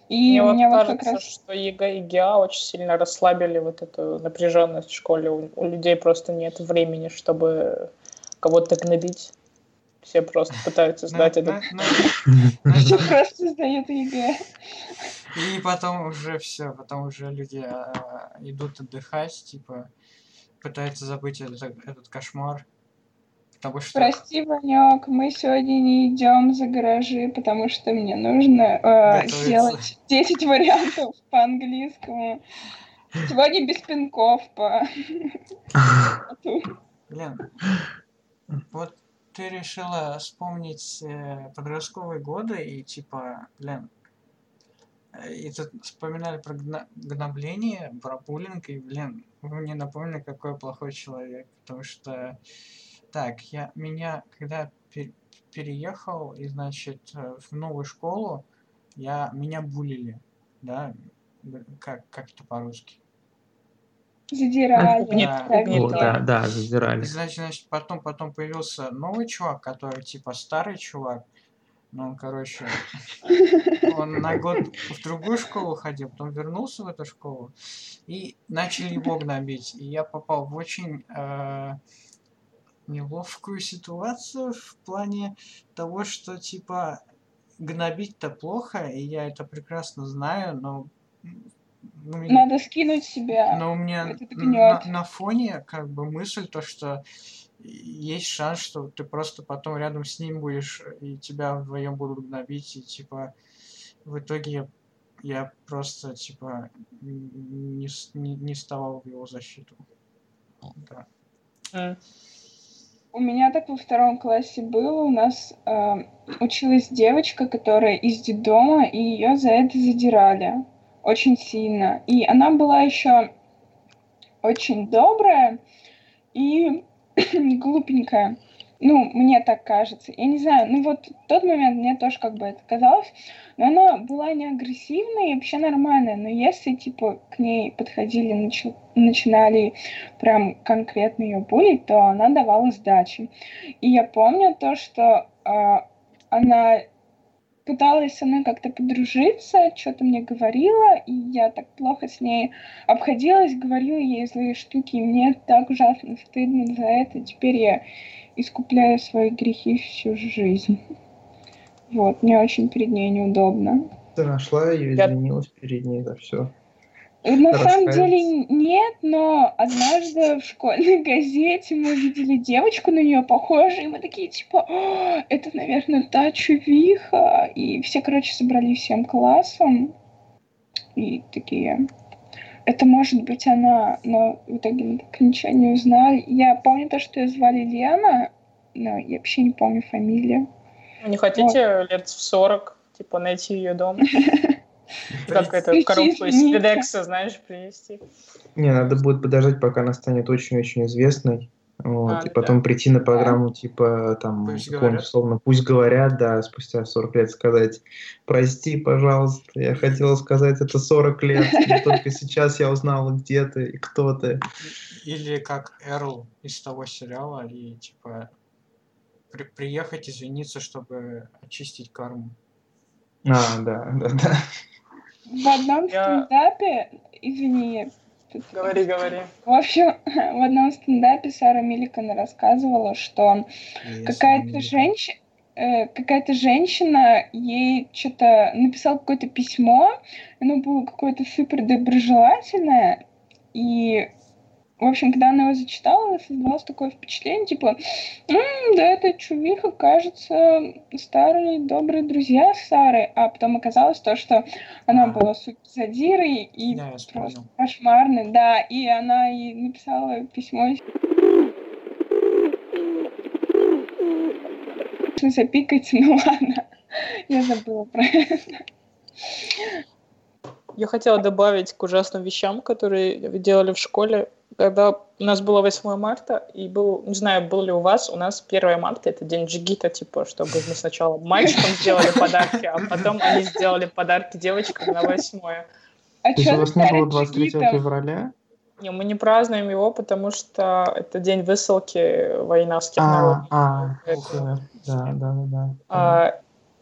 Speaker 5: И Мне вот кажется, вот как раз... что ЕГЭ и ГИА очень сильно расслабили вот эту напряженность в школе. У, у людей просто нет времени, чтобы кого-то гнобить. Все просто пытаются сдать этот...
Speaker 2: Все просто сдают ЕГЭ.
Speaker 3: И потом уже все, потом уже люди а, идут отдыхать, типа, пытаются забыть этот, этот кошмар.
Speaker 2: Потому что... Прости, Ванек, мы сегодня не идем за гаражи, потому что мне нужно э, сделать 10 вариантов по-английскому. Сегодня без пинков по...
Speaker 3: Блин, вот ты решила вспомнить э, подростковые годы и типа, блин, э, и тут вспоминали про гна- гнобление, про буллинг, и, блин, вы мне напомнили, какой плохой человек, потому что, так, я, меня, когда пер- переехал, и, значит, э, в новую школу, я, меня булили, да, как, как это по-русски?
Speaker 2: Задирали.
Speaker 4: Да, да, да, задирали.
Speaker 3: Значит, значит, потом, потом появился новый чувак, который типа старый чувак. Ну, он, короче, он на год в другую школу ходил, потом вернулся в эту школу и начали его гнобить. И я попал в очень э, неловкую ситуацию в плане того, что типа гнобить-то плохо, и я это прекрасно знаю, но
Speaker 2: ну, Надо скинуть себя.
Speaker 3: Но у меня на, на фоне как бы мысль то, что есть шанс, что ты просто потом рядом с ним будешь, и тебя вдвоем будут гнобить, и типа в итоге я, просто типа не, не, не вставал в его защиту. Да.
Speaker 2: У меня так во втором классе было. У нас э, училась девочка, которая из детдома, и ее за это задирали очень сильно. И она была еще очень добрая и глупенькая. Ну, мне так кажется. Я не знаю, ну вот в тот момент мне тоже как бы это казалось, но она была не агрессивная и вообще нормальная. Но если, типа, к ней подходили, начи начинали прям конкретно ее булить, то она давала сдачи. И я помню то, что э, она пыталась со мной как-то подружиться, что-то мне говорила, и я так плохо с ней обходилась, говорила ей злые штуки, и мне так ужасно стыдно за это. Теперь я искупляю свои грехи всю жизнь. Вот, мне очень перед ней неудобно.
Speaker 4: Ты нашла ее, извинилась перед ней за все.
Speaker 2: На самом деле нет, но однажды в школьной газете мы видели девочку на нее похожую, и мы такие, типа, это, наверное, та чувиха. И все, короче, собрались всем классом. И такие, это может быть она, но в итоге мы так ничего не узнали. Я помню то, что ее звали Лена, но я вообще не помню фамилию.
Speaker 5: Не хотите вот. лет в 40, типа, найти ее дом? Как это, коробку из Федекса, знаешь, принести?
Speaker 4: Не, надо будет подождать, пока она станет очень-очень известной. Вот, а, и потом да. прийти на программу типа там, условно, пусть говорят, да, спустя 40 лет сказать, прости, пожалуйста, я хотела сказать это 40 лет, но только сейчас я узнала, где ты и кто ты.
Speaker 3: Или как Эрл из того сериала, и типа при приехать извиниться, чтобы очистить карму.
Speaker 4: А, да, да, да.
Speaker 2: В одном я... стендапе, извини,
Speaker 5: Говори, говори.
Speaker 2: В общем, в одном стендапе Сара Миликон рассказывала, что какая-то женщина э, какая-то женщина ей что-то написала какое-то письмо, оно было какое-то супер доброжелательное, и в общем, когда она его зачитала, создалось такое впечатление, типа, М, да, это чувиха, кажется, старые добрые друзья Сары, а потом оказалось то, что она была супер задирой и
Speaker 3: Да,
Speaker 2: просто кошмарной, да, и она ей написала письмо запикать, ну ладно, я забыла про это.
Speaker 5: Я хотела добавить к ужасным вещам, которые делали в школе когда у нас было 8 марта, и был, не знаю, был ли у вас, у нас 1 марта, это день джигита, типа, чтобы мы сначала мальчикам сделали подарки, а потом они сделали подарки девочкам на 8
Speaker 2: а
Speaker 4: То есть у вас не было 23 февраля?
Speaker 5: Не, мы не празднуем его, потому что это день высылки воинавских
Speaker 4: а,
Speaker 5: народов.
Speaker 4: А, это... да, да, да. да.
Speaker 5: А,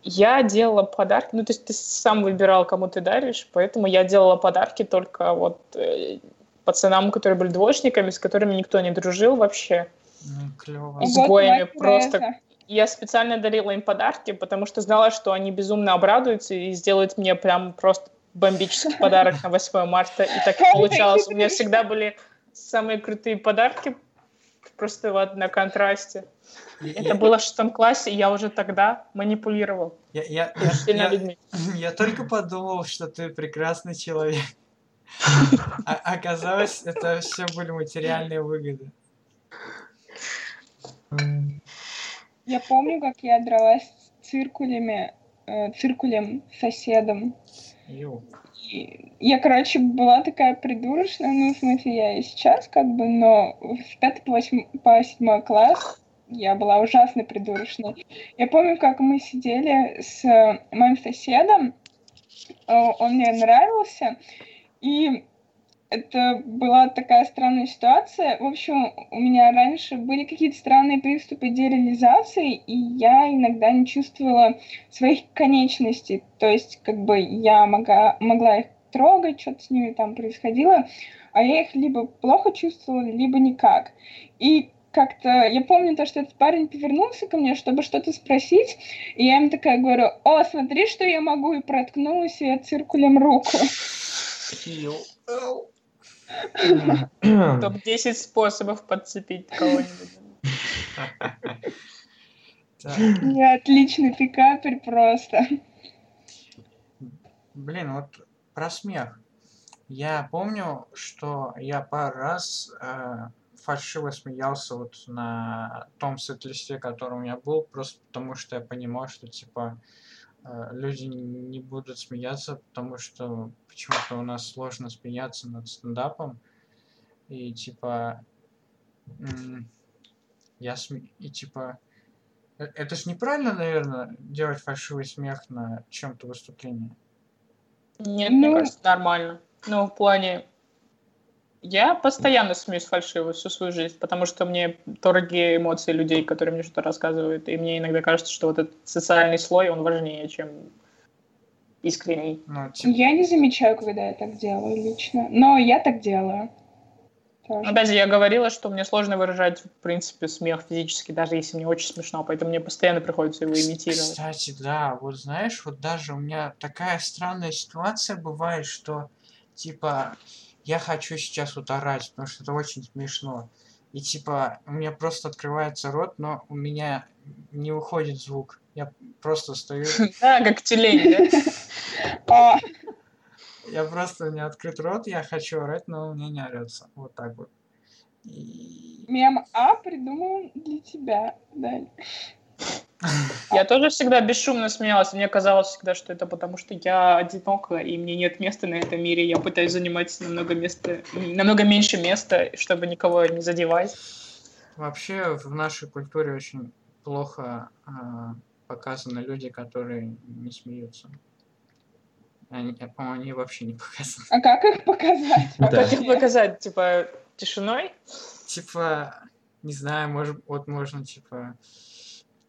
Speaker 5: я делала подарки, ну, то есть ты сам выбирал, кому ты даришь, поэтому я делала подарки только вот э, пацанам, которые были двоечниками, с которыми никто не дружил вообще.
Speaker 3: Ну, клево.
Speaker 5: Изгоями просто. Я специально дарила им подарки, потому что знала, что они безумно обрадуются и сделают мне прям просто бомбический подарок на 8 марта. И так и получалось. У меня всегда были самые крутые подарки, просто вот на контрасте. Это было в шестом классе, и я уже тогда манипулировал.
Speaker 3: Я, я, я, я, я только подумал, что ты прекрасный человек. А оказалось, это все были материальные выгоды.
Speaker 2: Я помню, как я дралась с циркулями, э, циркулем соседом. Я, короче, была такая придурочная, ну, в смысле, я и сейчас, как бы, но в 5 по 8, по 7 класс я была ужасно придурочной. Я помню, как мы сидели с моим соседом, э, он мне нравился, и это была такая странная ситуация. В общем, у меня раньше были какие-то странные приступы дереализации, и я иногда не чувствовала своих конечностей. То есть, как бы я могла, могла их трогать, что-то с ними там происходило, а я их либо плохо чувствовала, либо никак. И как-то, я помню то, что этот парень повернулся ко мне, чтобы что-то спросить, и я ему такая говорю, о, смотри, что я могу, и проткнула себе циркулем руку.
Speaker 5: Топ-10 способов подцепить кого-нибудь.
Speaker 2: Я отличный пикапер просто.
Speaker 3: Блин, вот про смех. Я помню, что я пару раз э, фальшиво смеялся вот на том сет-листе, который у меня был, просто потому что я понимал, что, типа, э, люди не будут смеяться, потому что почему-то у нас сложно смеяться над стендапом. И, типа, я сме... И, типа, э, это ж неправильно, наверное, делать фальшивый смех на чем-то выступлении.
Speaker 5: Нет, ну... мне кажется, нормально. Ну, в плане, я постоянно смеюсь фальшиво всю свою жизнь, потому что мне дорогие эмоции людей, которые мне что-то рассказывают, и мне иногда кажется, что вот этот социальный слой, он важнее, чем искренний.
Speaker 2: Ну, типа... Я не замечаю, когда я так делаю лично, но я так делаю.
Speaker 5: Тоже. Опять же, я говорила, что мне сложно выражать, в принципе, смех физически, даже если мне очень смешно, поэтому мне постоянно приходится его имитировать.
Speaker 3: Кстати, да, вот знаешь, вот даже у меня такая странная ситуация бывает, что, типа, я хочу сейчас вот орать, потому что это очень смешно. И типа, у меня просто открывается рот, но у меня не уходит звук. Я просто стою...
Speaker 5: Да, как тюлень,
Speaker 3: да? Я просто не открыт рот, я хочу орать, но у меня не орется. Вот так вот.
Speaker 2: Мем А придумал для тебя, Даль.
Speaker 5: Я тоже всегда бесшумно смеялась. Мне казалось всегда, что это потому, что я одинока, и мне нет места на этом мире. Я пытаюсь занимать намного, места, намного меньше места, чтобы никого не задевать.
Speaker 3: Вообще в нашей культуре очень плохо э, показаны люди, которые не смеются. Они, по-моему, они вообще не показаны.
Speaker 2: А как их показать?
Speaker 5: А как их показать? Типа тишиной?
Speaker 3: Типа, не знаю, может, вот можно, типа,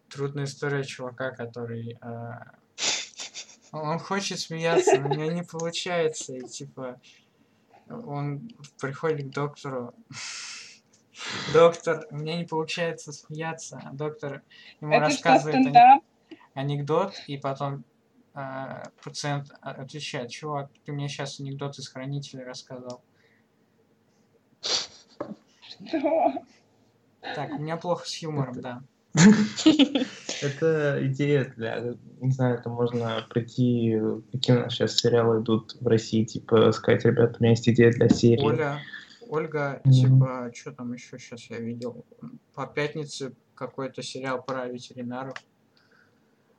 Speaker 3: трудная история чувака, который... Э, он хочет смеяться, но у него не получается, и, типа, он приходит к доктору, доктор, у меня не получается смеяться, а доктор ему Это рассказывает ан- анекдот, и потом э, пациент отвечает, чувак, ты мне сейчас анекдот из хранителя рассказал.
Speaker 2: Что?
Speaker 3: Так, у меня плохо с юмором, да.
Speaker 4: Это идея для, не знаю, это можно прийти, какие у нас сейчас сериалы идут в России, типа сказать, ребята, у меня есть идея для серии.
Speaker 3: Оля, Ольга, типа, что там еще сейчас я видел? По пятнице какой-то сериал про ветеринаров.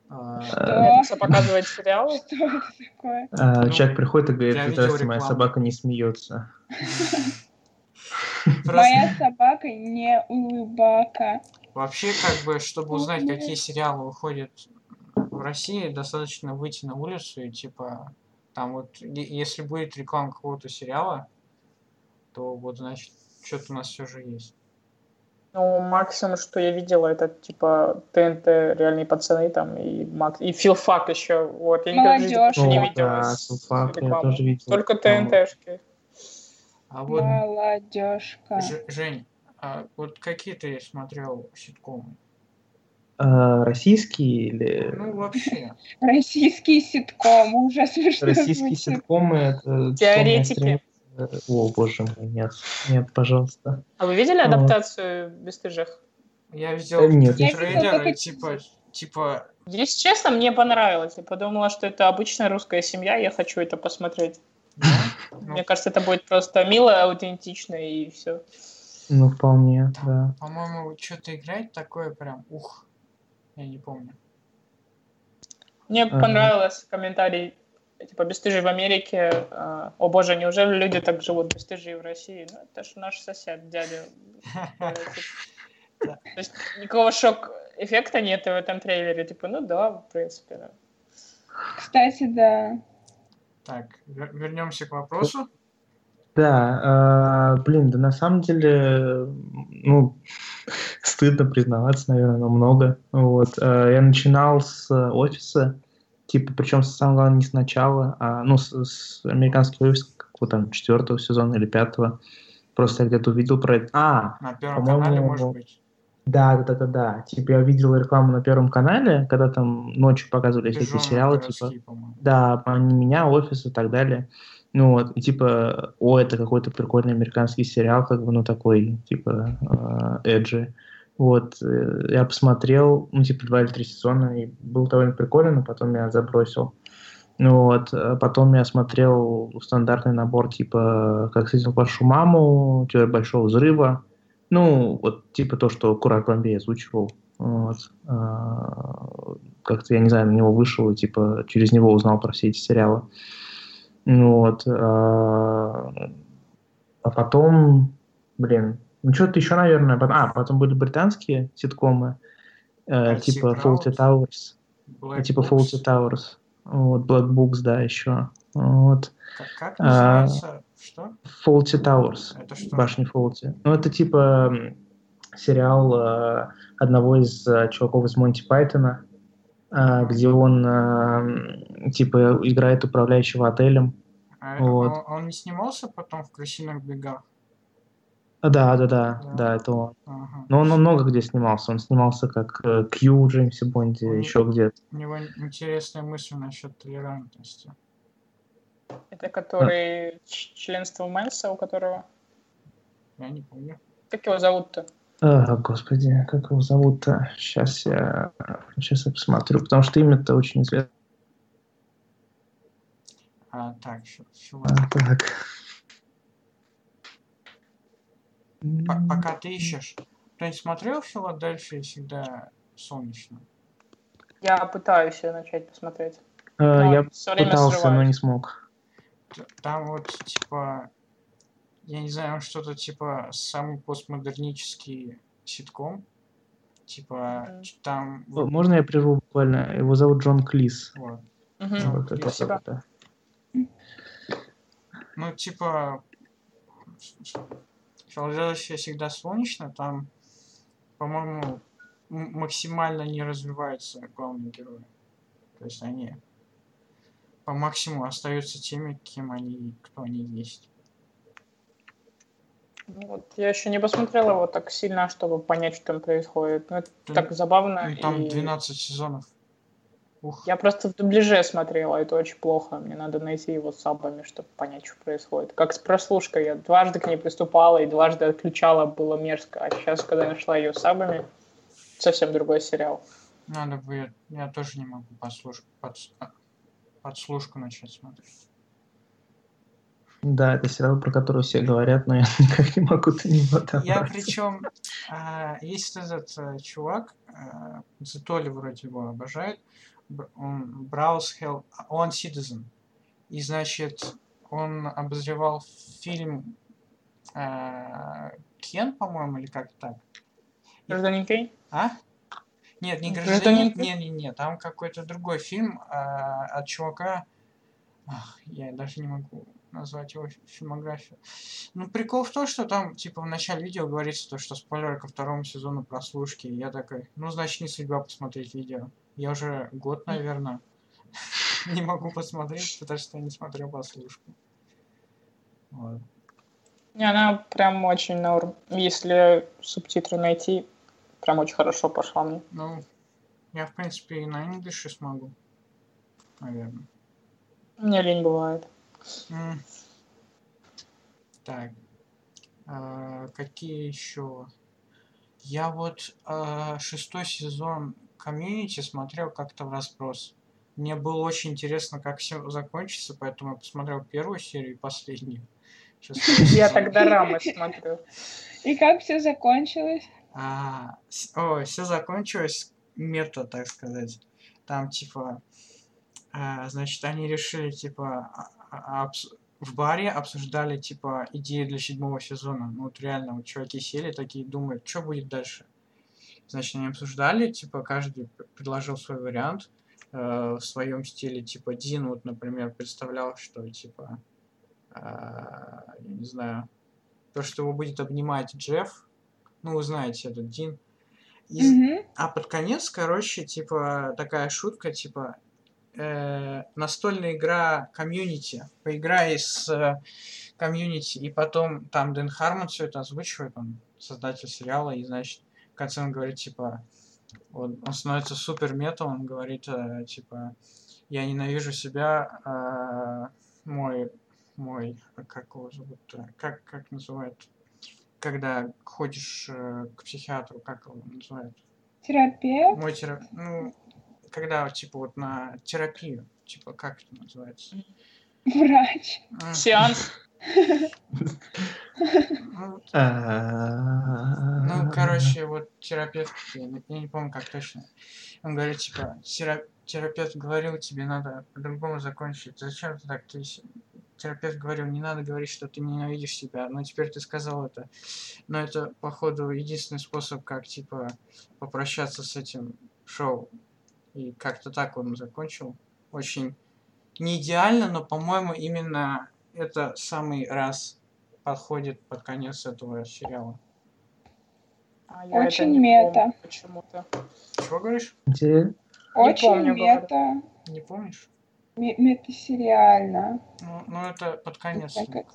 Speaker 5: Пятница показывает сериал?
Speaker 2: Что это такое?
Speaker 4: А, ну, человек приходит и говорит, здравствуйте, моя собака не смеется.
Speaker 2: Моя собака не улыбака.
Speaker 3: Вообще, как бы, чтобы узнать, какие сериалы выходят в России, достаточно выйти на улицу и, типа, там вот, если будет реклама какого-то сериала, то вот, значит, что-то у нас все же есть.
Speaker 5: Ну, максимум, что я видела, это типа ТНТ, реальные пацаны там и Макс и Филфак еще. Вот, я никогда больше не видела. Да,
Speaker 4: Филфак я тоже видел.
Speaker 5: Только ТНТшки.
Speaker 2: А вот... Молодежка.
Speaker 3: Ж, Жень, а вот какие ты смотрел ситкомы?
Speaker 4: А, российские или...
Speaker 3: Ну, вообще.
Speaker 2: Российские ситкомы, уже смешно
Speaker 4: Российские ситкомы — это...
Speaker 5: Теоретики.
Speaker 4: О, боже мой, нет. Нет, пожалуйста.
Speaker 5: А вы видели адаптацию «Бестыжих»?
Speaker 3: Я видел
Speaker 4: нет,
Speaker 3: трейлеры, типа, типа...
Speaker 5: Если честно, мне понравилось. Я подумала, что это обычная русская семья, я хочу это посмотреть. Ну, Мне кажется, это будет просто мило, аутентично и все.
Speaker 4: Ну, вполне, да.
Speaker 3: По-моему, что-то играть такое прям, ух, я не помню.
Speaker 5: Мне ага. понравилось комментарий, типа, бесстыжие в Америке. А, О боже, неужели люди так живут бесстыжие в России? Ну, это же наш сосед, дядя. То есть никакого шок-эффекта нет в этом трейлере. Типа, ну да, в принципе, да.
Speaker 2: Кстати, да.
Speaker 3: Так, вернемся к вопросу.
Speaker 4: Да, э, блин, да на самом деле, ну, стыдно признаваться, наверное, но много. Вот, э, я начинал с офиса, типа, причем, самое главное, не сначала, а, ну, с, с американского офиса, какого там, четвертого сезона или пятого. Просто я где-то увидел про это. А,
Speaker 3: на первом канале, может быть.
Speaker 4: Да, да, да, да. Типа я видел рекламу на Первом канале, когда там ночью показывали всякие сериалы, типа, да, они меня, офис и так далее. Ну вот, и типа, о, это какой-то прикольный американский сериал, как бы, ну такой, типа, э, эджи. Вот, э, я посмотрел, ну, типа, два или три сезона, и был довольно прикольно, но потом я забросил. Ну вот, а потом я смотрел стандартный набор, типа, как встретил вашу маму, теория большого взрыва, Ну, вот типа то, что Курак Ламбей озвучивал. Вот. А, как-то, я не знаю, на него вышел типа через него узнал про все эти сериалы. Вот. А, а потом, блин, ну что-то еще, наверное. А, потом были британские ситкомы, э, типа. Fawlty Towers.
Speaker 3: Black
Speaker 4: типа
Speaker 3: Books.
Speaker 4: Fawlty Towers. Вот, Black Books, да, еще. Вот.
Speaker 3: Как, как
Speaker 4: А,
Speaker 3: называется? Что?
Speaker 4: Fawlty Towers.
Speaker 3: Это что?
Speaker 4: Башни Фолти. Ну, это типа сериал э, одного из э, чуваков из Монти Пайтона, где он э, типа играет управляющего отелем.
Speaker 3: А
Speaker 4: Вот.
Speaker 3: он, он не снимался потом в «Крысиных бегах»?
Speaker 4: А, Да, да, да,
Speaker 3: Да.
Speaker 4: да, это он.
Speaker 3: Ага.
Speaker 4: Но он много где снимался. Он снимался как э, Кью в Джеймсе Бонде,
Speaker 3: Ой.
Speaker 4: еще где-то.
Speaker 3: У него интересная мысль насчет толерантности.
Speaker 5: Это который ч- членство Мэнса, у которого...
Speaker 3: Я не помню.
Speaker 5: Как его зовут-то?
Speaker 4: А, господи, как его зовут-то? Сейчас я, сейчас я посмотрю, потому что имя-то очень известно.
Speaker 3: А, так, щ-
Speaker 4: А, так.
Speaker 3: П- пока ты ищешь. Кто-нибудь смотрел в Филадельфии всегда солнечно?
Speaker 5: Я пытаюсь начать посмотреть.
Speaker 4: Э,
Speaker 5: Но
Speaker 4: Я пытался, но
Speaker 5: срываюсь.
Speaker 4: не смог.
Speaker 3: Там вот, типа, я не знаю, он что-то типа самый постмодернический ситком. Типа, ч- там...
Speaker 4: Можно я прерву буквально? Его зовут Джон Клис.
Speaker 3: Вот.
Speaker 5: Мгм.
Speaker 4: Вот это
Speaker 5: Спасибо.
Speaker 4: вот, да.
Speaker 3: Ну, типа, Филадельфия всегда солнечно, там, по-моему, максимально не развиваются главные герои. То есть они по максимуму остаются теми, кем они, кто они есть.
Speaker 5: Ну Вот, я еще не посмотрел его так сильно, чтобы понять, что там происходит. Ну, это
Speaker 3: Да,
Speaker 5: так забавно.
Speaker 3: Ну, там
Speaker 5: и
Speaker 3: 12 сезонов. Ух,
Speaker 5: Я просто в дубляже смотрела, это очень плохо. Мне надо найти его с сабами, чтобы понять, что происходит. Как с прослушкой. Я дважды к ней приступала и дважды отключала, было мерзко. А сейчас, когда нашла ее с сабами, совсем другой сериал.
Speaker 3: надо бы, я тоже не могу послуш... подс- а, подслушку начать смотреть.
Speaker 4: Да, это сериал, про который все говорят, но я никак не могу до него
Speaker 3: Я
Speaker 4: добраться.
Speaker 3: причем, а, есть этот а, чувак, а, Зетоли вроде его обожает, он Браус Хелл, он Citizen. И, значит, он обозревал фильм а, Кен, по-моему, или как так.
Speaker 5: Гражданин Кейн?
Speaker 3: А? Нет, не
Speaker 5: Гражданин
Speaker 3: гражданин. Не, не, не, там какой-то другой фильм а, от чувака. Ах, я даже не могу назвать его фи- фильмографию. Ну, прикол в том, что там, типа, в начале видео говорится то, что спойлеры ко второму сезону прослушки. И я такой, ну, значит, не судьба посмотреть видео. Я уже год, наверное, не могу посмотреть, потому что я не смотрел прослушку. Вот.
Speaker 5: Не, она прям очень норм. Если субтитры найти, прям очень хорошо пошла мне.
Speaker 3: Ну, я, в принципе, и на инглише смогу. Наверное.
Speaker 5: Мне лень бывает.
Speaker 3: Так. А, какие еще? Я вот а, шестой сезон комьюнити смотрел как-то в разброс. Мне было очень интересно, как все закончится, поэтому я посмотрел первую серию и последнюю.
Speaker 5: Я тогда рамы смотрю.
Speaker 2: И как все закончилось?
Speaker 3: А, ой, все закончилось мета, так сказать. Там, типа, а, значит, они решили, типа, а- в баре обсуждали, типа, идеи для седьмого сезона. Ну, вот реально, вот чуваки сели такие, думают, что будет дальше. Значит, они обсуждали, типа, каждый предложил свой вариант э, в своем стиле. Типа, Дин, вот, например, представлял, что, типа, а, я не знаю, то, что его будет обнимать Джефф, ну, вы знаете, этот Дин. И,
Speaker 2: Мгм.
Speaker 3: а под конец, короче, типа, такая шутка, типа, э, настольная игра комьюнити. Поиграй с э, комьюнити, и потом там Дэн Хармон все это озвучивает, он создатель сериала, и, значит, в конце он говорит, типа, он, он становится супер мета, он говорит, э, типа, я ненавижу себя, э, мой, мой, как его зовут, как, как называют, когда ходишь э, к психиатру, как его называют?
Speaker 2: Терапевт?
Speaker 3: Мой терап... Ну, когда, типа, вот на терапию, типа, как это называется?
Speaker 2: Врач.
Speaker 3: М,
Speaker 5: Сеанс.
Speaker 3: Ну,
Speaker 4: А,
Speaker 3: Ну, короче, вот терапевт, я не, помню, как точно. Он говорит, типа, «Тера- терапевт говорил, тебе надо по-другому закончить. Зачем ты так? То есть, терапевт говорил, не надо говорить, что ты ненавидишь себя. Но теперь ты сказал это. Но это, походу, единственный способ, как, типа, попрощаться с этим шоу. И как-то так он закончил. Очень не идеально, но, по-моему, именно это самый раз подходит под конец этого сериала.
Speaker 5: А я
Speaker 2: Очень
Speaker 5: не
Speaker 2: мета.
Speaker 5: помню почему-то.
Speaker 3: Чего говоришь?
Speaker 4: Интерес-
Speaker 2: Очень
Speaker 5: помню, говорю.
Speaker 2: мета.
Speaker 3: Не помнишь?
Speaker 2: ме- Метасериально.
Speaker 3: Ну, ну это под конец.
Speaker 2: Так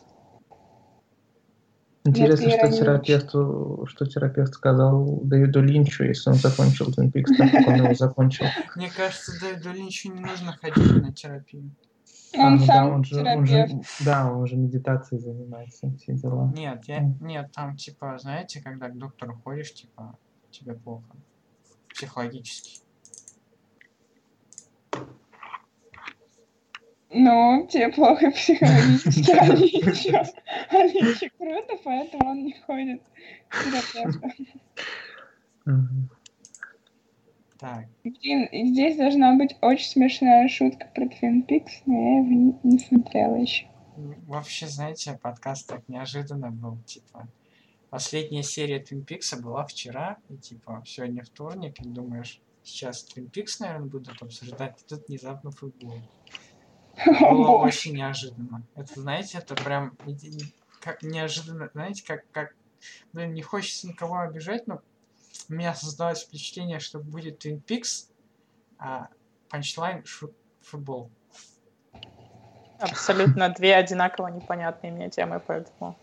Speaker 4: Интересно, что терапевту, что терапевт сказал Дэвиду Линчу, если он закончил Twin Peaks, так как он его закончил.
Speaker 3: Мне кажется, Дэвиду Линчу не нужно ходить на терапию.
Speaker 4: А,
Speaker 2: Он
Speaker 4: ну да,
Speaker 2: сам
Speaker 4: он же, он же,
Speaker 2: терапевт.
Speaker 4: да, он же медитацией занимается, все дела.
Speaker 3: Нет, я, нет, там типа, знаете, когда к доктору ходишь, типа, тебе плохо. Психологически.
Speaker 2: Ну, тебе плохо психологически, а Линчу, а Линчу круто, поэтому он не ходит к терапевту.
Speaker 3: Так,
Speaker 2: Блин, здесь должна быть очень смешная шутка про Twin Peaks, но я его не, не смотрела еще.
Speaker 3: вообще, знаете, подкаст так неожиданно был, типа, последняя серия Twin Peaks была вчера, и типа, сегодня вторник, и думаешь, сейчас Twin Peaks, наверное, будут обсуждать, и тут внезапно футбол. Было очень неожиданно. Это, знаете, это прям как неожиданно, знаете, как, как, блин, не хочется никого обижать, но у меня создалось впечатление, что будет Twin Peaks, а панчлайн футбол.
Speaker 5: Абсолютно две одинаково непонятные мне темы, поэтому...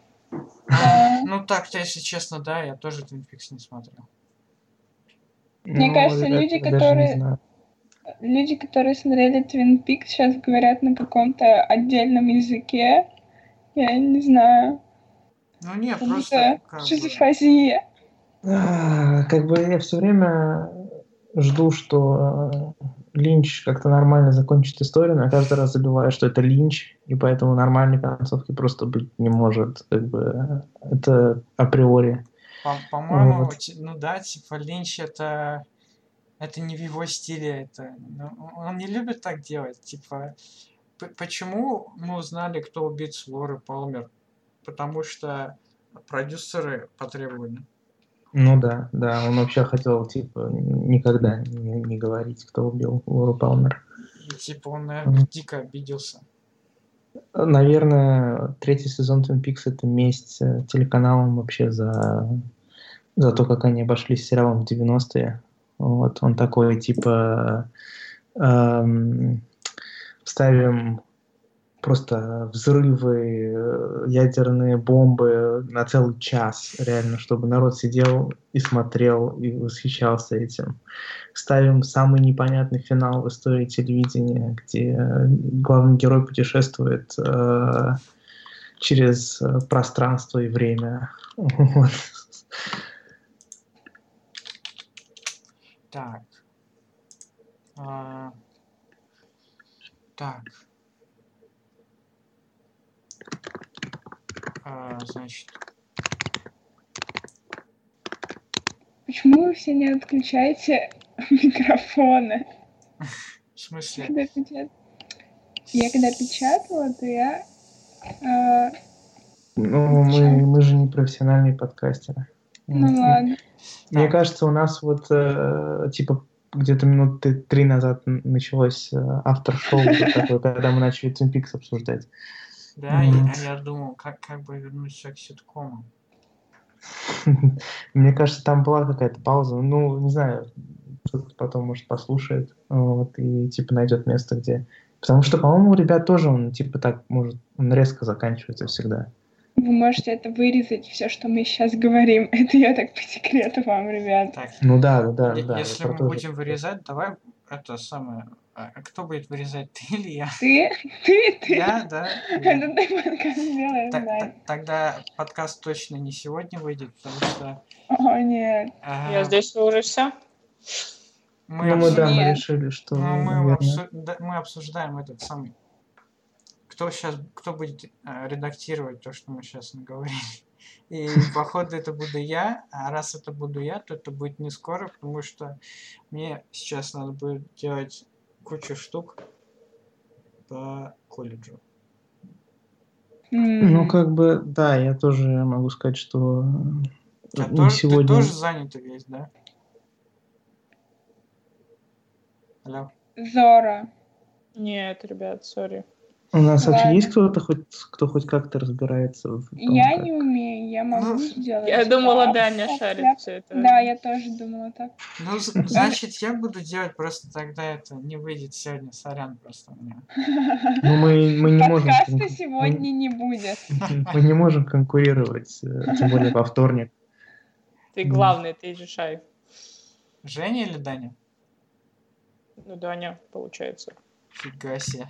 Speaker 2: Да.
Speaker 3: Ну так-то, если честно, да, я тоже Twin Peaks не смотрел.
Speaker 2: Мне
Speaker 4: Ну,
Speaker 2: кажется, люди, которые-. Люди, которые смотрели Twin Peaks, сейчас говорят на каком-то отдельном языке. Я не знаю.
Speaker 3: Ну не,
Speaker 2: Как
Speaker 3: просто
Speaker 2: шизофазия.
Speaker 4: А, Как бы я все время жду, что э, Линч как-то нормально закончит историю, но я каждый раз забиваю, что это Линч, и поэтому нормальной концовки просто быть не может. Как бы это априори.
Speaker 3: По- По-моему,
Speaker 4: Вот.
Speaker 3: ти- ну да, типа Линч это это не в его стиле, это ну, он не любит так делать, типа почему мы узнали, кто убийца Лоры Палмер? Потому что продюсеры потребовали.
Speaker 4: Ну да, да, он вообще хотел, типа, никогда не, не говорить, кто убил Лору Палмер.
Speaker 3: И типа он, наверное,
Speaker 4: Мгм.
Speaker 3: дико обиделся.
Speaker 4: Наверное, третий сезон Twin Peaks это месть э, телеканалам вообще за, за то, как они обошлись с сериалом в 90-е. Вот, он такой, типа, эм, ставим просто взрывы, э, ядерные бомбы на целый час, реально, чтобы народ сидел и смотрел, и восхищался этим. Ставим самый непонятный финал в истории телевидения, где главный герой путешествует э, через э, пространство и время. Вот.
Speaker 3: Так. А, так. А, значит,
Speaker 2: Почему вы все не отключаете микрофоны?
Speaker 3: в смысле,
Speaker 2: Когда печат- Я когда печатала, то я... э,
Speaker 4: Ну, мы, мы же не профессиональные подкастеры.
Speaker 2: Ну ладно.
Speaker 4: Мне
Speaker 3: Так.
Speaker 4: кажется, у нас вот э, типа где-то минуты три назад началось э, автор-шоу, когда мы начали Twin Peaks обсуждать.
Speaker 3: да, я думал, как, как бы вернуться к ситкому.
Speaker 4: Мне кажется, там была какая-то пауза. Ну, не знаю, кто-то потом, может, послушает вот, и типа найдет место, где... Потому что, по-моему, у ребят тоже он типа так может, он резко заканчивается всегда.
Speaker 2: Вы можете это вырезать, все, что мы сейчас говорим. Это я так по секрету вам, ребят.
Speaker 3: Так,
Speaker 4: Ну да, да,
Speaker 3: е-
Speaker 4: да.
Speaker 3: если мы будем вырезать, давай это самое... а кто будет вырезать, ты или я?
Speaker 2: Ты, ты, ты.
Speaker 3: Я, да?
Speaker 2: Это ты подкаст сделаешь,
Speaker 3: Та-
Speaker 2: да.
Speaker 3: Тогда подкаст точно не сегодня выйдет, потому что...
Speaker 2: О, нет.
Speaker 3: а,
Speaker 5: Я здесь уже все?
Speaker 3: Мы,
Speaker 4: Ну, мы, да, мы решили, что,
Speaker 3: ну, мы, обсу- да, мы обсуждаем этот самый... Кто сейчас, кто будет э, редактировать то, что мы сейчас наговорили? И походу это буду я, а раз это буду я, то это будет не скоро, потому что мне сейчас надо будет делать кучу штук по колледжу.
Speaker 4: Ну, как бы, да, я тоже могу сказать, что
Speaker 3: А
Speaker 4: не
Speaker 3: то-
Speaker 4: сегодня...
Speaker 3: Ты тоже занят весь, да? Алло.
Speaker 2: Зора.
Speaker 5: Нет, ребят, сори.
Speaker 4: У нас вообще
Speaker 2: Ладно.
Speaker 4: есть кто-то, хоть, кто хоть как-то разбирается в том,
Speaker 2: Я
Speaker 4: как-
Speaker 2: не умею, я могу
Speaker 3: Ну,
Speaker 2: сделать.
Speaker 5: Я думала,
Speaker 2: так,
Speaker 5: Даня шарит
Speaker 2: так.
Speaker 5: все это.
Speaker 2: Да, я тоже думала так.
Speaker 3: Ну, значит, я буду делать, просто тогда это не выйдет сегодня, сорян просто у меня.
Speaker 4: Ну, мы, мы не можем...
Speaker 2: Подкаста сегодня не будет.
Speaker 4: Мы, мы не можем конкурировать, э, тем более во вторник.
Speaker 5: Ты главный, ты решай.
Speaker 3: Женя или Даня?
Speaker 5: Ну, Даня, получается.
Speaker 3: Фига себе.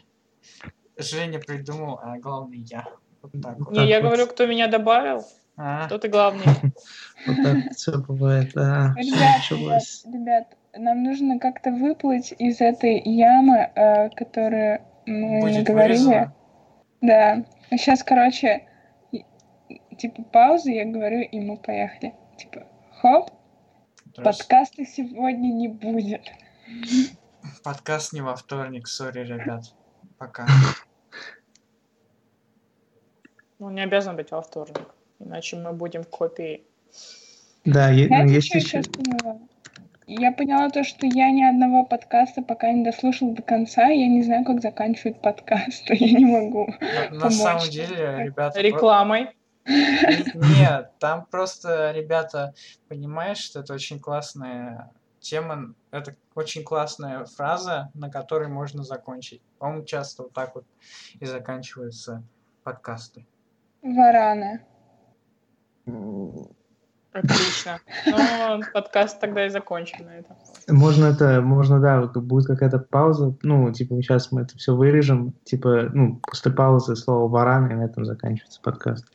Speaker 3: Женя придумал, а главный я. Вот так вот.
Speaker 5: Не,
Speaker 4: Так
Speaker 5: я
Speaker 4: вот.
Speaker 5: говорю, кто меня добавил,
Speaker 3: А,
Speaker 5: кто ты главный.
Speaker 4: Вот так все бывает, да.
Speaker 2: Ребят, нам нужно как-то выплыть из этой ямы, э, которую мы
Speaker 3: вырезано.
Speaker 2: Да. Сейчас, короче, типа пауза, я говорю, и мы поехали. Типа, хоп, подкаста сегодня не будет.
Speaker 3: Подкаст не во вторник, сори, ребят. Пока.
Speaker 5: Ну, не обязан быть во вторник, иначе мы будем в копии.
Speaker 4: Да,
Speaker 2: Знаете,
Speaker 4: есть
Speaker 2: я
Speaker 4: еще...
Speaker 2: поняла? Я поняла то, что я ни одного подкаста пока не дослушала до конца, я не знаю, как заканчивать подкаст, я не могу.
Speaker 3: На, на самом деле, ребята...
Speaker 5: Рекламой.
Speaker 3: Нет, там просто, ребята, понимаешь, что это очень классная тема, это очень классная фраза, на которой можно закончить. По-моему, часто вот так вот и заканчиваются подкасты.
Speaker 2: Вараны.
Speaker 5: Отлично. Ну, подкаст тогда и закончим на этом.
Speaker 4: Можно это, можно, да, будет какая-то пауза, ну, типа, сейчас мы это все вырежем, типа, ну, после паузы слово «варан», и на этом заканчивается подкаст.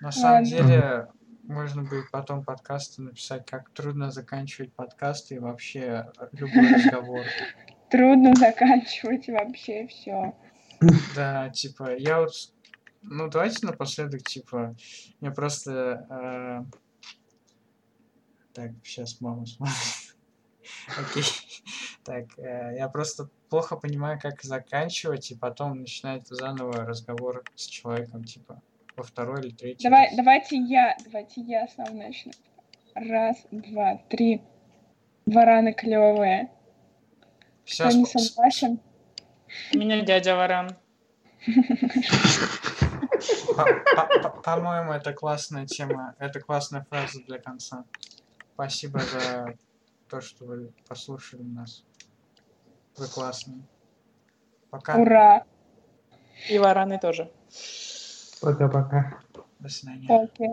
Speaker 3: На самом
Speaker 2: Ладно.
Speaker 3: деле, можно будет потом подкасты написать, как трудно заканчивать подкасты и вообще любой разговор.
Speaker 2: Трудно заканчивать вообще все.
Speaker 3: Да, типа, я вот... Ну, давайте напоследок, типа, я просто... э, Так, сейчас мама смотрит. Окей. Так, э, я просто плохо понимаю, как заканчивать, и потом начинать заново разговор с человеком, типа, во второй или третий
Speaker 2: Давай,
Speaker 3: раз.
Speaker 2: давайте я, давайте я сам начну. Раз, два, три. Вараны клевые. Кто не согласен?
Speaker 5: У меня дядя Варан.
Speaker 3: по- по- по- По-моему, это классная тема, это классная фраза для конца. Спасибо за то, что вы послушали нас. Вы классные. Пока.
Speaker 2: Ура!
Speaker 5: И Вараны тоже.
Speaker 4: Пока-пока.
Speaker 3: До свидания.
Speaker 2: Окей.